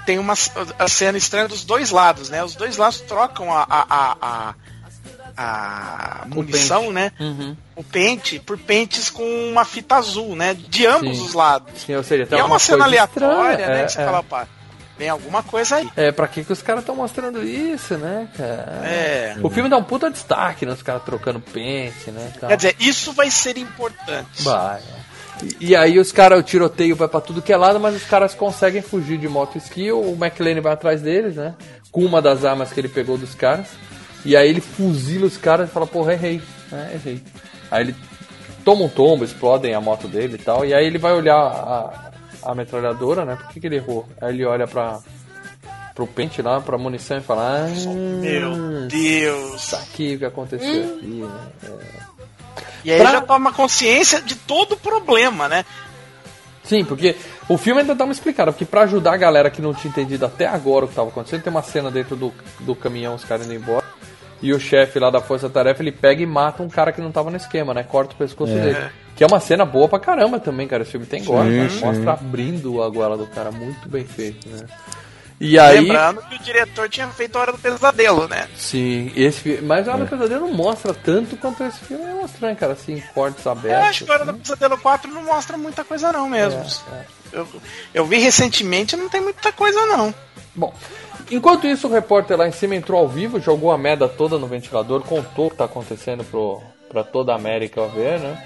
tem uma a cena estranha dos dois lados, né? Os dois lados trocam a, a, a, a, a munição, né? Uhum. O pente por pentes com uma fita azul, né? De ambos Sim. os lados. Sim, ou seja, E tem é alguma uma cena aleatória, estranha, né? é, que você é. fala, pá, tem alguma coisa aí. É, pra que, que os caras estão mostrando isso, né, cara? É. O filme dá um puta destaque, né? Os caras trocando pente, né? Quer dizer, isso vai ser importante. Vai. E, e aí os caras, o tiroteio vai pra tudo que é lado, mas os caras conseguem fugir de moto ski. O McLean vai atrás deles, né? Com uma das armas que ele pegou dos caras. E aí ele fuzila os caras e fala, porra, errei. É, errei. Aí ele toma um tombo, explodem a moto dele e tal. E aí ele vai olhar a, a metralhadora, né? Por que, que ele errou? Aí ele olha pra, pro pente lá, pra munição e fala, ah, Meu Deus. Isso aqui o que aconteceu aqui, né? É. E aí Pra- já toma consciência de todo o problema, né? Sim, porque o filme ainda dá uma explicada, porque pra ajudar a galera que não tinha entendido até agora o que tava acontecendo, tem uma cena dentro do, do caminhão, os caras indo embora, e o chefe lá da Força Tarefa, ele pega e mata um cara que não tava no esquema, né? Corta o pescoço É. dele. Que é uma cena boa pra caramba também, cara. Esse filme tem gore, Sim, né? sim. Mostra abrindo a goela do cara, muito bem feito, né? E aí. Lembrando que o diretor tinha feito a Hora do Pesadelo, né? Sim, esse Mas a Hora do Pesadelo não mostra tanto quanto esse filme mostra, né, cara? Assim, cortes Eu abertos. acho que a Hora do Pesadelo 4 não mostra muita coisa não mesmo. É, Eu, eu vi recentemente não tem muita coisa não. Bom, enquanto isso, o repórter lá em cima entrou ao vivo, jogou a merda toda no ventilador, contou o que tá acontecendo pro, pra toda a América ver, né?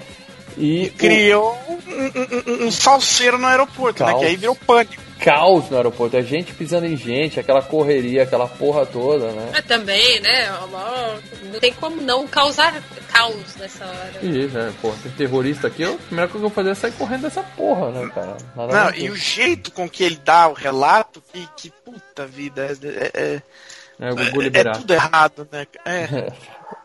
E Criou um, um- um- um salseiro no aeroporto, né? Caos. Que aí virou pânico. o caos no aeroporto, é gente pisando em gente, aquela correria, aquela porra toda, né? Mas também, né? Não tem como não causar caos nessa hora. Isso, né? Porra, tem terrorista aqui, a primeira coisa que eu vou fazer é sair correndo dessa porra, né, cara? Nada Não, e o jeito com que ele dá o relato, que, que puta vida, é, é, É, o Gugu é, tudo errado, né? É. [LAUGHS]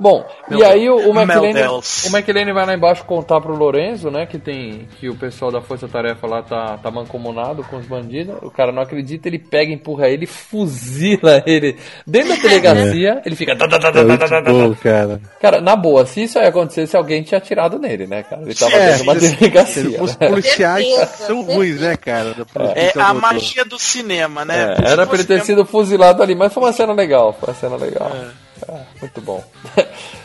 Bom, Meu e aí o, o. McLean, o McLean vai lá embaixo contar pro Lorenzo, né, que tem que o pessoal da Força Tarefa lá tá, tá mancomunado com os bandidos. O cara não acredita, ele pega, empurra ele, fuzila ele dentro da [LAUGHS] delegacia. Ele fica. É muito tá. bom, cara. Cara, na boa, se isso aí acontecesse, alguém tinha atirado nele, né, cara? Ele tava É, dentro de uma delegacia. Os [LAUGHS] policiais Certeza, são ruins, né, cara? Da polícia É a do- magia do cinema, né? É, era pra ele ter sido fuzilado ali, mas foi uma cena legal, foi uma cena legal. É, muito bom. [LAUGHS]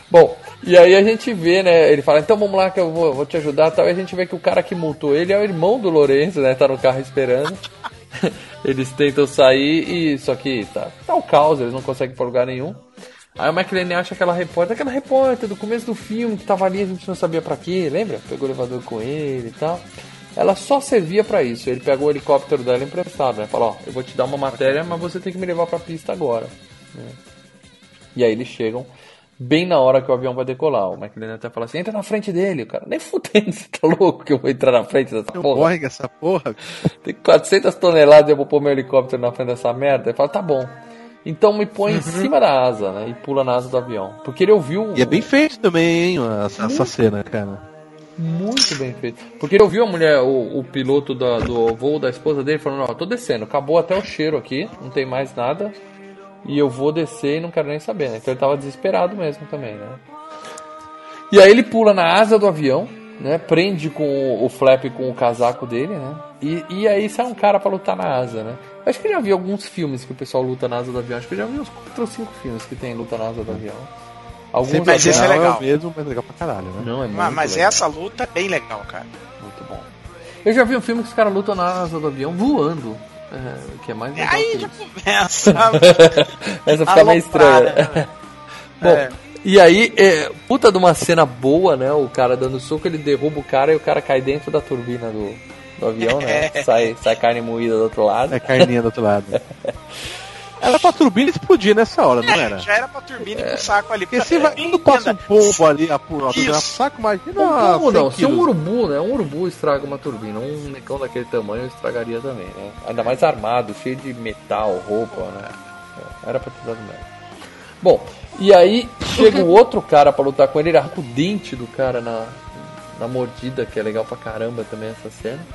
bom, e aí a gente vê, né? Ele fala, então vamos lá que eu vou, vou te ajudar tal. E a gente vê que o cara que multou ele é o irmão do Lourenço, né? Tá no carro esperando. [LAUGHS] eles tentam sair e. Só que tá, tá o caos, eles não conseguem pra lugar nenhum. Aí o McLean acha aquela repórter, aquela repórter do começo do filme que tava ali, a gente não sabia pra quê, lembra? Pegou o elevador com ele e tal. Ela só servia pra isso. Ele pegou o helicóptero dela emprestado, né? Falou, ó, eu vou te dar uma matéria, mas você tem que me levar pra pista agora. né? E aí eles chegam bem na hora que o avião vai decolar. O McLean até fala assim, entra na frente dele. Cara, nem fudendo, [LAUGHS] você tá louco que eu vou entrar na frente dessa Não porra? essa porra. Tem 400 toneladas e eu vou pôr meu helicóptero na frente dessa merda. Ele fala, tá bom. Então me põe em cima da asa, né? E pula na asa do avião. Porque ele ouviu. E é bem feito também, hein, essa, essa cena, cara. Muito bem feito. Porque ele ouviu a mulher, o, o piloto da- do voo da esposa dele falando, ó, tô descendo, acabou até o cheiro aqui, não tem mais nada. E eu vou descer e não quero nem saber, né? Então ele tava desesperado mesmo também, né? E aí ele pula na asa do avião, né? Prende com o, flap com o casaco dele, né? E, e aí sai um cara pra lutar na asa, né? Acho que eu já vi alguns filmes que o pessoal luta na asa do avião. Acho que eu já vi uns 4 ou 5 filmes que tem luta na asa do avião. Alguns Sempre Mas esse é legal, mesmo, mas legal pra caralho, né? Não, é muito Mas, mas legal. essa luta é bem legal, cara. Muito bom. Eu já vi um filme que os caras lutam na asa do avião voando. É, que é mais legal Aí que já começa. [LAUGHS] Essa fica meio estranha. Né? Bom, É. e aí, é, puta de uma cena boa, né? O cara dando soco, ele derruba o cara e o cara cai dentro da turbina do, do avião, né? [LAUGHS] É. Sai, sai carne moída do outro lado. É carninha do outro lado. [LAUGHS] Era pra turbina explodir nessa hora, não era? Já era pra turbina e pro saco ali. Porque se vai, quando passa um pombo ali, a, a turbina Isso. saco, imagina. 100 não? Se um urubu, né? Um urubu estraga uma turbina, um necão daquele tamanho estragaria também, né? Ainda mais armado, cheio de metal, roupa, né? É, Era pra ter dado merda. Bom, e aí chega um outro cara pra lutar com ele, ele arranca o dente do cara na, na mordida, que é legal pra caramba também essa cena.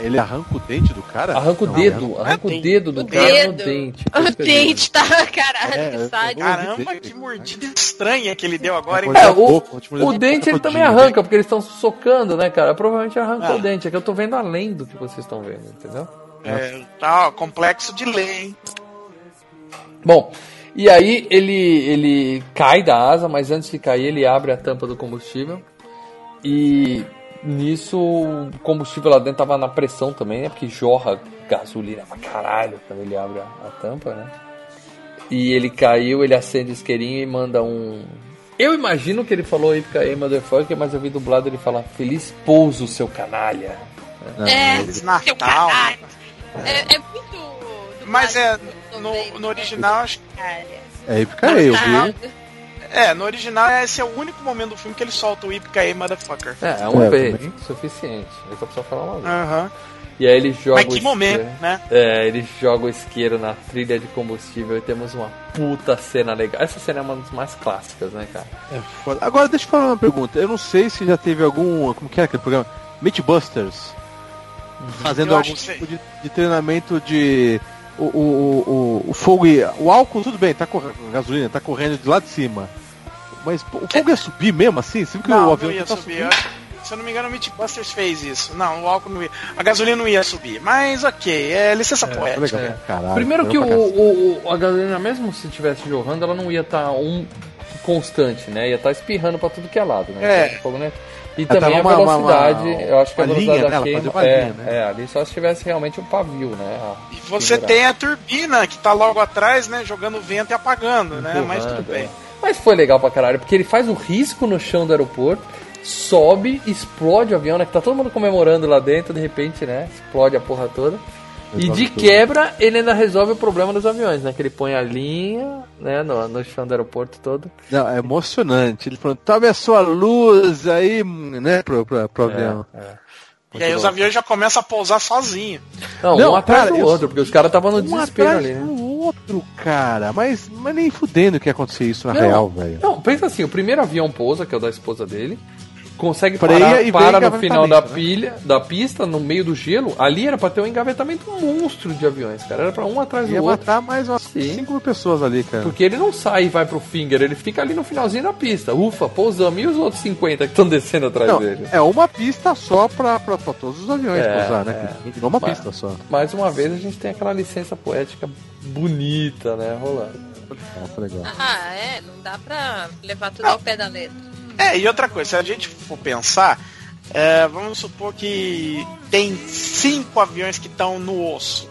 Ele arranca o dente do cara? Arranca o Não, dedo, arranca o dedo do cara no dedo. dente. O dente tá, caralho, É, que sádico. Caramba, que mordida estranha que ele deu agora, hein? É, É, o, o dente ele também arranca, porque eles estão socando, né, cara? Provavelmente arranca Ah. o dente. É que eu tô vendo além do que vocês estão vendo, entendeu? É, tá, ó, complexo de lei, hein? Bom, e aí ele, ele cai da asa, mas antes de cair ele abre a tampa do combustível. E nisso o combustível lá dentro tava na pressão também, né? Porque jorra gasolina pra caralho quando ele abre a, a tampa, né? E ele caiu, ele acende o isqueirinho e manda um. Eu imagino que ele falou aí aí, motherfucker, mas eu vi dublado ele falar Feliz pouso, seu canalha. É, Feliz seu Natal. caralho. É, é muito. Mas é, no, no original, acho cara. É Ipicaê, eu vi. É, no original esse é o único momento do filme que ele solta o Ipicaê Motherfucker. É, é uma É, vez, também. suficiente. É só precisa falar uma vez. Aham. E aí ele joga Mas que isqueiro- momento, né? É, ele joga o isqueiro na trilha de combustível e temos uma puta cena legal. Essa cena é uma das mais clássicas, né, cara? É foda. Agora deixa eu falar uma pergunta. Eu não sei se já teve algum. Como que é aquele programa? Mythbusters. Fazendo Eu algum tipo de, de treinamento de. O, o, o, o, fogo e. O álcool, tudo bem, tá correndo. A gasolina tá correndo de lá de cima. Mas pô, o fogo ia subir mesmo assim? Você viu que Não, o não avião ia tá subir. eu se eu não me engano, o Mythbusters fez isso. Não, o álcool não ia. A gasolina não ia subir. Mas ok, é licença poética. É. Caralho, Primeiro que o, o- a gasolina, mesmo se estivesse jorrando, ela não ia estar um constante, né? Ia estar espirrando pra tudo que é lado, né? É. Então, fogo, né? E também a tava uma- uma- velocidade, uma- eu acho que a velocidade linha, da Ela queima, uma é, linha, né? é, ali só se tivesse realmente um pavio, né? a- E você tem a turbina que tá logo atrás, né? Jogando vento e apagando, né? Mas tudo Empurrando, bem. é. Mas foi legal pra caralho, porque ele faz o risco no chão do aeroporto, sobe, explode o avião, né? Que tá todo mundo comemorando lá dentro, de repente, né? Explode a porra toda. E de tudo. quebra, ele ainda resolve o problema dos aviões, né? Que ele põe a linha, né, no, no chão do aeroporto todo. Não, é emocionante. Ele falou, tome a sua luz aí, né, pro, pro, pro avião. E aí os aviões já começam a pousar sozinho. Não, Não, um atrás cara, do eu- outro, porque os caras estavam no Um desespero atrás ali, né? do outro, cara. Mas, mas nem fudendo que ia acontecer isso na Não, real, velho. Não, pensa assim, o primeiro avião pousa, que é o da esposa dele, consegue Freia parar, e para no final da né? pilha, da pista, no meio do gelo. Ali era pra ter um engavetamento monstro de aviões, cara. Era pra um atrás do Ia outro. matar mais umas Sim. 5 mil pessoas ali, cara. Porque ele não sai e vai pro finger, ele fica ali no finalzinho da pista. Ufa, pousamos. E os outros 50 que estão descendo atrás Não, dele? é uma pista só pra, pra, pra todos os aviões É, pousar, né? é. Uma Mas- pista só. Mais uma vez a gente tem aquela licença poética bonita, né, rolando. Legal. Ah, é, não dá pra levar tudo ao pé da letra. É, e outra coisa, se a gente for pensar, é, vamos supor que tem cinco aviões que estão no osso.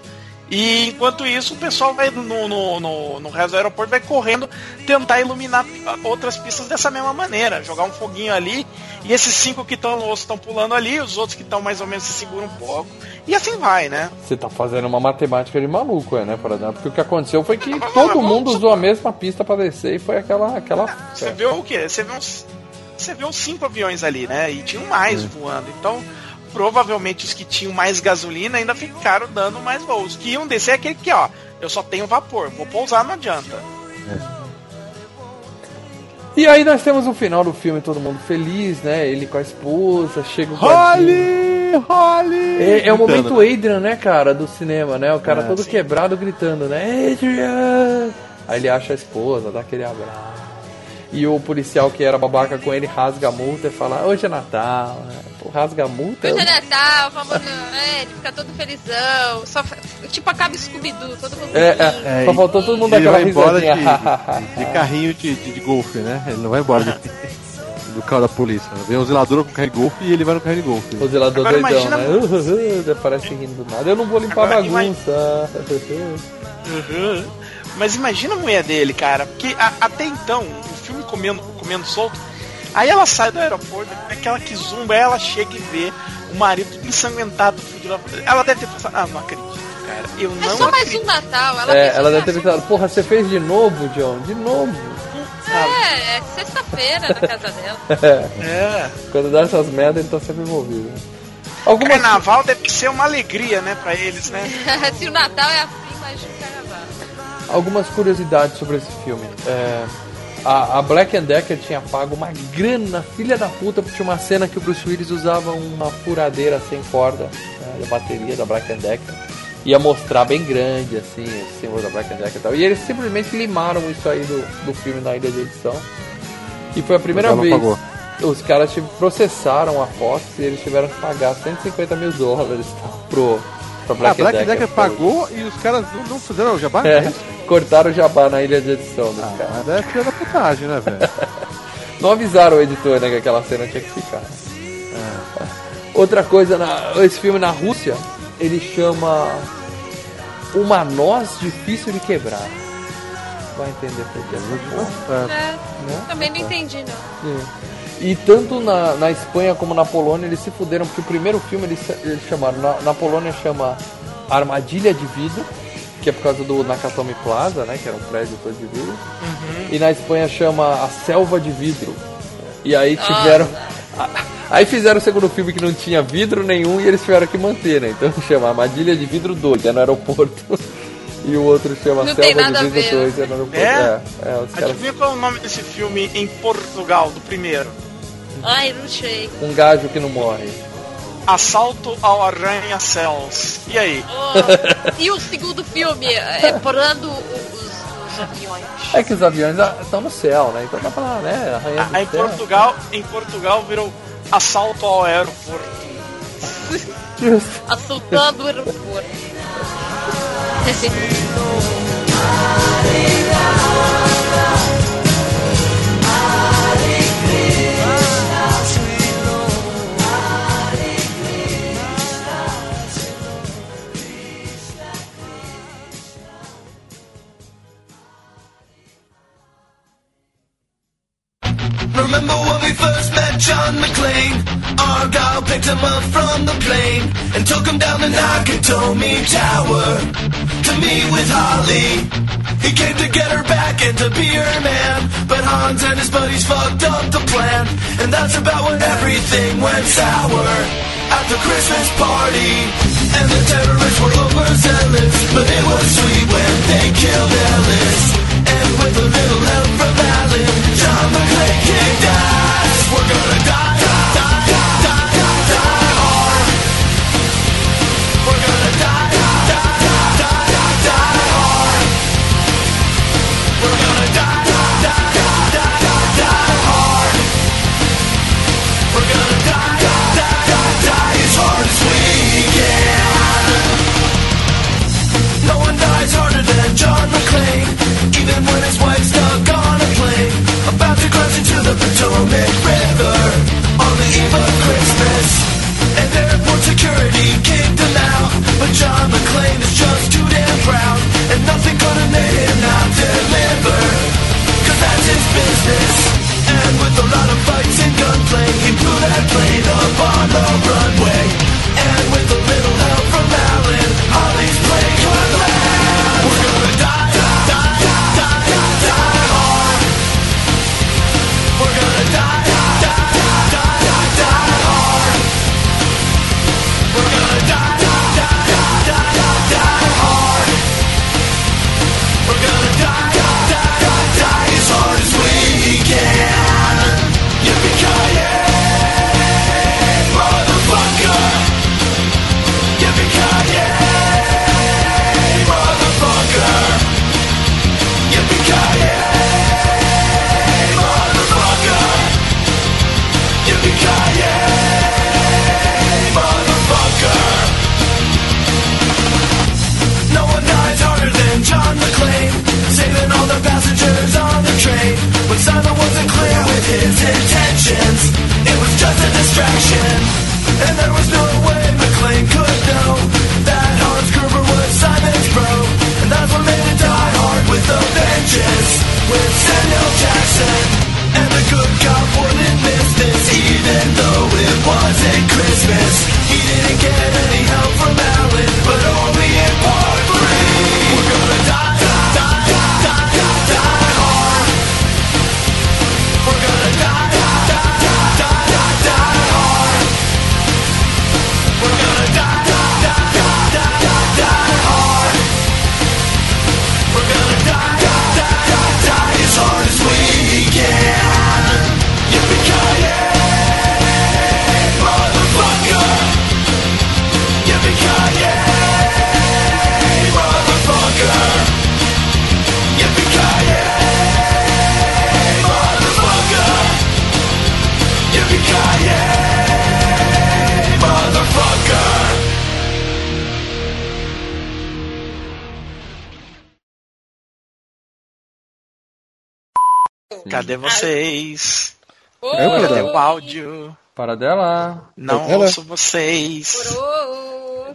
E enquanto isso, o pessoal vai no, no, no, no resto do aeroporto vai correndo tentar iluminar outras pistas dessa mesma maneira, jogar um foguinho ali, e esses cinco que estão no osso estão pulando ali, os outros que estão mais ou menos se seguram um pouco, e assim vai, né? Você tá fazendo uma matemática de maluco, é, né, por exemplo? Porque o que aconteceu foi que [LAUGHS] todo mundo usou a mesma pista pra descer e foi aquela. aquela... Você vê o quê? Você vê uns. Você vê uns cinco aviões ali, né? E tinham mais voando. Então, provavelmente os que tinham mais gasolina ainda ficaram dando mais voos. Que iam descer é aquele que, ó, eu só tenho vapor, vou pousar, não adianta. E aí nós temos o final do filme, todo mundo feliz, né? Ele com a esposa, chega o. Holly! Holly! É, é o momento né? Adrian, né, cara, do cinema, né? O cara É, todo sim. quebrado gritando, né? Adrian! Aí ele acha a esposa, dá aquele abraço. E o policial que era babaca com ele rasga a multa e fala, hoje é Natal, né? Pô, rasga a multa. Hoje é Natal, vamos, é, ele fica todo felizão. Só, tipo, acaba Scooby-Doo, todo mundo É, rindo. é, só faltou todo mundo daquela embora de, risadinha. de, [LAUGHS] de carrinho de, de, de golfe, né? Ele não vai embora de- do carro da polícia. Vem um zelador com carro de golfe e ele vai no carro de golfe. O zelador Agora doidão, imagina- né? Uh, [LAUGHS] uh, uh, Aparece rindo do nada. Eu não vou limpar a Agora ima- bagunça. Uhum. [LAUGHS] Mas imagina a mulher dele, cara, porque a- até então, o filme comendo, comendo solto, aí ela sai do aeroporto, aquela que zumba, aí ela chega e vê o marido ensanguentado. Ela deve ter pensado, ah, não acredito, cara, eu É não só mais acredito. um Natal. Ela É, ela deve ter pensado, porra, você fez de novo, John? De novo. É, é sexta-feira na casa dela. [LAUGHS] É. Quando dá essas merdas, ele tá sempre envolvido. Algumas... Carnaval deve ser uma alegria, né, pra eles, né? [LAUGHS] Se o Natal é assim, imagina o carnaval. Algumas curiosidades sobre esse filme. É, a, a Black and Decker tinha pago uma grana, filha da puta, porque tinha uma cena que o Bruce Willis usava uma furadeira sem corda né, da bateria da Black and Decker. Ia mostrar bem grande, assim, esse símbolo da Black and Decker e tal. E eles simplesmente limaram isso aí do, do filme na ilha de edição. E foi a primeira vez. pagou. Os caras processaram a Fox e eles tiveram que pagar 150 mil dólares tá, pro, pra A Black, Black Decker. Decker pagou e os caras não, não fizeram o jabá? É, É isso? cortaram o jabá na ilha de edição dos Ah, caras. mas é filha da putagem, né, velho? [LAUGHS] Não avisaram o editor, né, que aquela cena tinha que ficar. É. Outra coisa, na- esse filme na Rússia, ele chama Uma Noz Difícil de Quebrar. Vai entender por quê. É. É, Né? também não entendi, não. Sim. E tanto na, na Espanha como na Polônia eles se fuderam, porque o primeiro filme eles, eles chamaram, na, na Polônia chama Armadilha de Vidro, que é por causa do Nakatomi Plaza, né, que era um prédio todo de vidro. E na Espanha chama A Selva de Vidro. E aí tiveram... a- Aí fizeram o segundo filme que não tinha vidro nenhum e eles tiveram que manter, né? Então [LAUGHS] chama Armadilha de Vidro 2, é no aeroporto. [LAUGHS] E o outro chama Não Selva de Vidro ver. 2, é no aeroporto. É? É, é, os caras... Adivinha qual é o nome desse filme em Portugal, do primeiro? Ai, não sei. Um gajo que não morre. Assalto ao Arranha-Céus. E aí? Oh, [LAUGHS] e o segundo filme, é porando os, os aviões. É que os aviões ah, estão no céu, né? Então dá pra, né, do em céu. Portugal, em Portugal virou assalto ao aeroporto. [LAUGHS] Assaltando o aeroporto. [LAUGHS] John McClane? Argyle picked him up from the plane and took him down the Nakatomi Tower to meet with Holly. He came to get her back and to be her man, but Hans and his buddies fucked up the plan, and that's about when everything went sour. At the Christmas party, and the terrorists were overzealous, but it was sweet when they killed Ellis. And with a little help from Alan, John McClane kicked ass. Even when his wife's stuck on a plane, about to crash into the Potomac John McClane is just too damn proud, and nothing gonna make him not deliver, cause that's his business. And with a lot of fights and gunplay, he blew that plane up on the runway. Intentions, it was just a distraction. And there was no way McClane could know that Hans Gruber was Simon's bro. And that's what made it die hard with a vengeance. With Samuel Jackson. And the good cop wouldn't miss this, even though it wasn't Christmas. He didn't get any Cadê vocês? Eu, Cadê Paradela? o áudio? Paradela. Não Paradela? ouço vocês.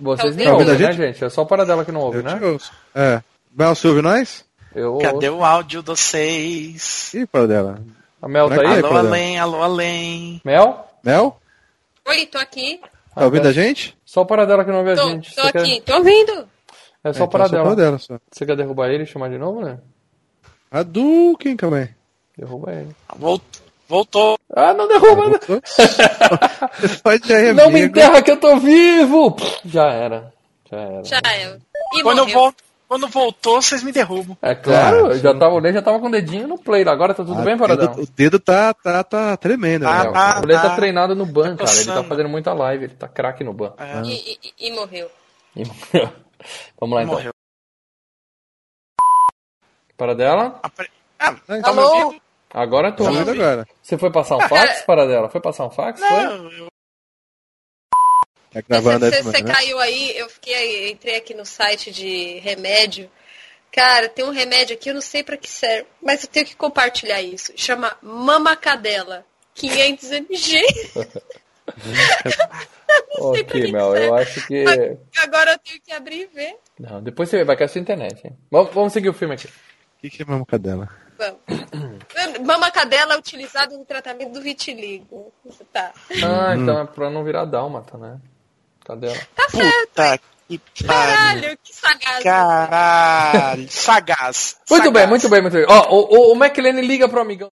Vocês me Tá a ouvem, né, gente? É só o Paradela que não ouve, Eu né? te ouço. É. Mel, você ouve nós? Eu Cadê ouço. o áudio de vocês? Ih, Paradela. A Mel tá aí? Conecta Alô, além, alô, além. Mel? Mel? Oi, tô aqui. Tá ouvindo a gente? Só o Paradela que não ouve a Tô, gente. tô Você quer- aqui. Tô ouvindo. É só É, o então Paradela. só Paradela, só. Você quer derrubar ele e chamar de novo, né? Hadouken, calma aí. Derruba ele. Vol- Voltou. Ah, não derruba! não. Pode [LAUGHS] aí, Não me enterra que eu tô vivo! Já era. Já era. Já é. E Quando, eu morreu. vol- quando voltou, vocês me derrubam. É claro, Ah, eu já tava, o Lê já tava com o dedinho no play. Agora tá tudo Ah, bem, o Paradela? dedo- O dedo tá, tá, tá tremendo. Ah, né? ah, O Lê tá ah. treinado no ban, Tá cara. Ele tá fazendo muita live, ele tá craque no ban. É, E, e- e morreu. E morreu. [LAUGHS] Vamos lá então. morreu. Paradela? Apre- Ah, tá me Alô? Agora eu tô. Tá agora? Você foi passar um fax, [LAUGHS] para dela? Foi passar um fax? Foi? Não, eu- Tá gravando Você, você né? caiu aí, eu fiquei, entrei aqui no site de remédio. Cara, tem um remédio aqui, eu não sei pra que serve, mas eu tenho que compartilhar isso. Chama Mama Cadela, 500 mg. Ok, Mel, eu acho que. Agora eu tenho que abrir e ver. Não, depois você vai cair a sua internet, hein? Vamos, vamos seguir o filme aqui. O que, que é uma cadela? Vamos. Mama Cadela utilizado no tratamento do vitiligo. Tá. Ah, Hum. então é pra não virar dálmata, né? Cadê ela? Puta que. Caralho, que sagaz. Caralho. Sagaz. Muito Sagaz. bem, muito bem, muito bem. Ó, o, o, o McLean liga pro amigão.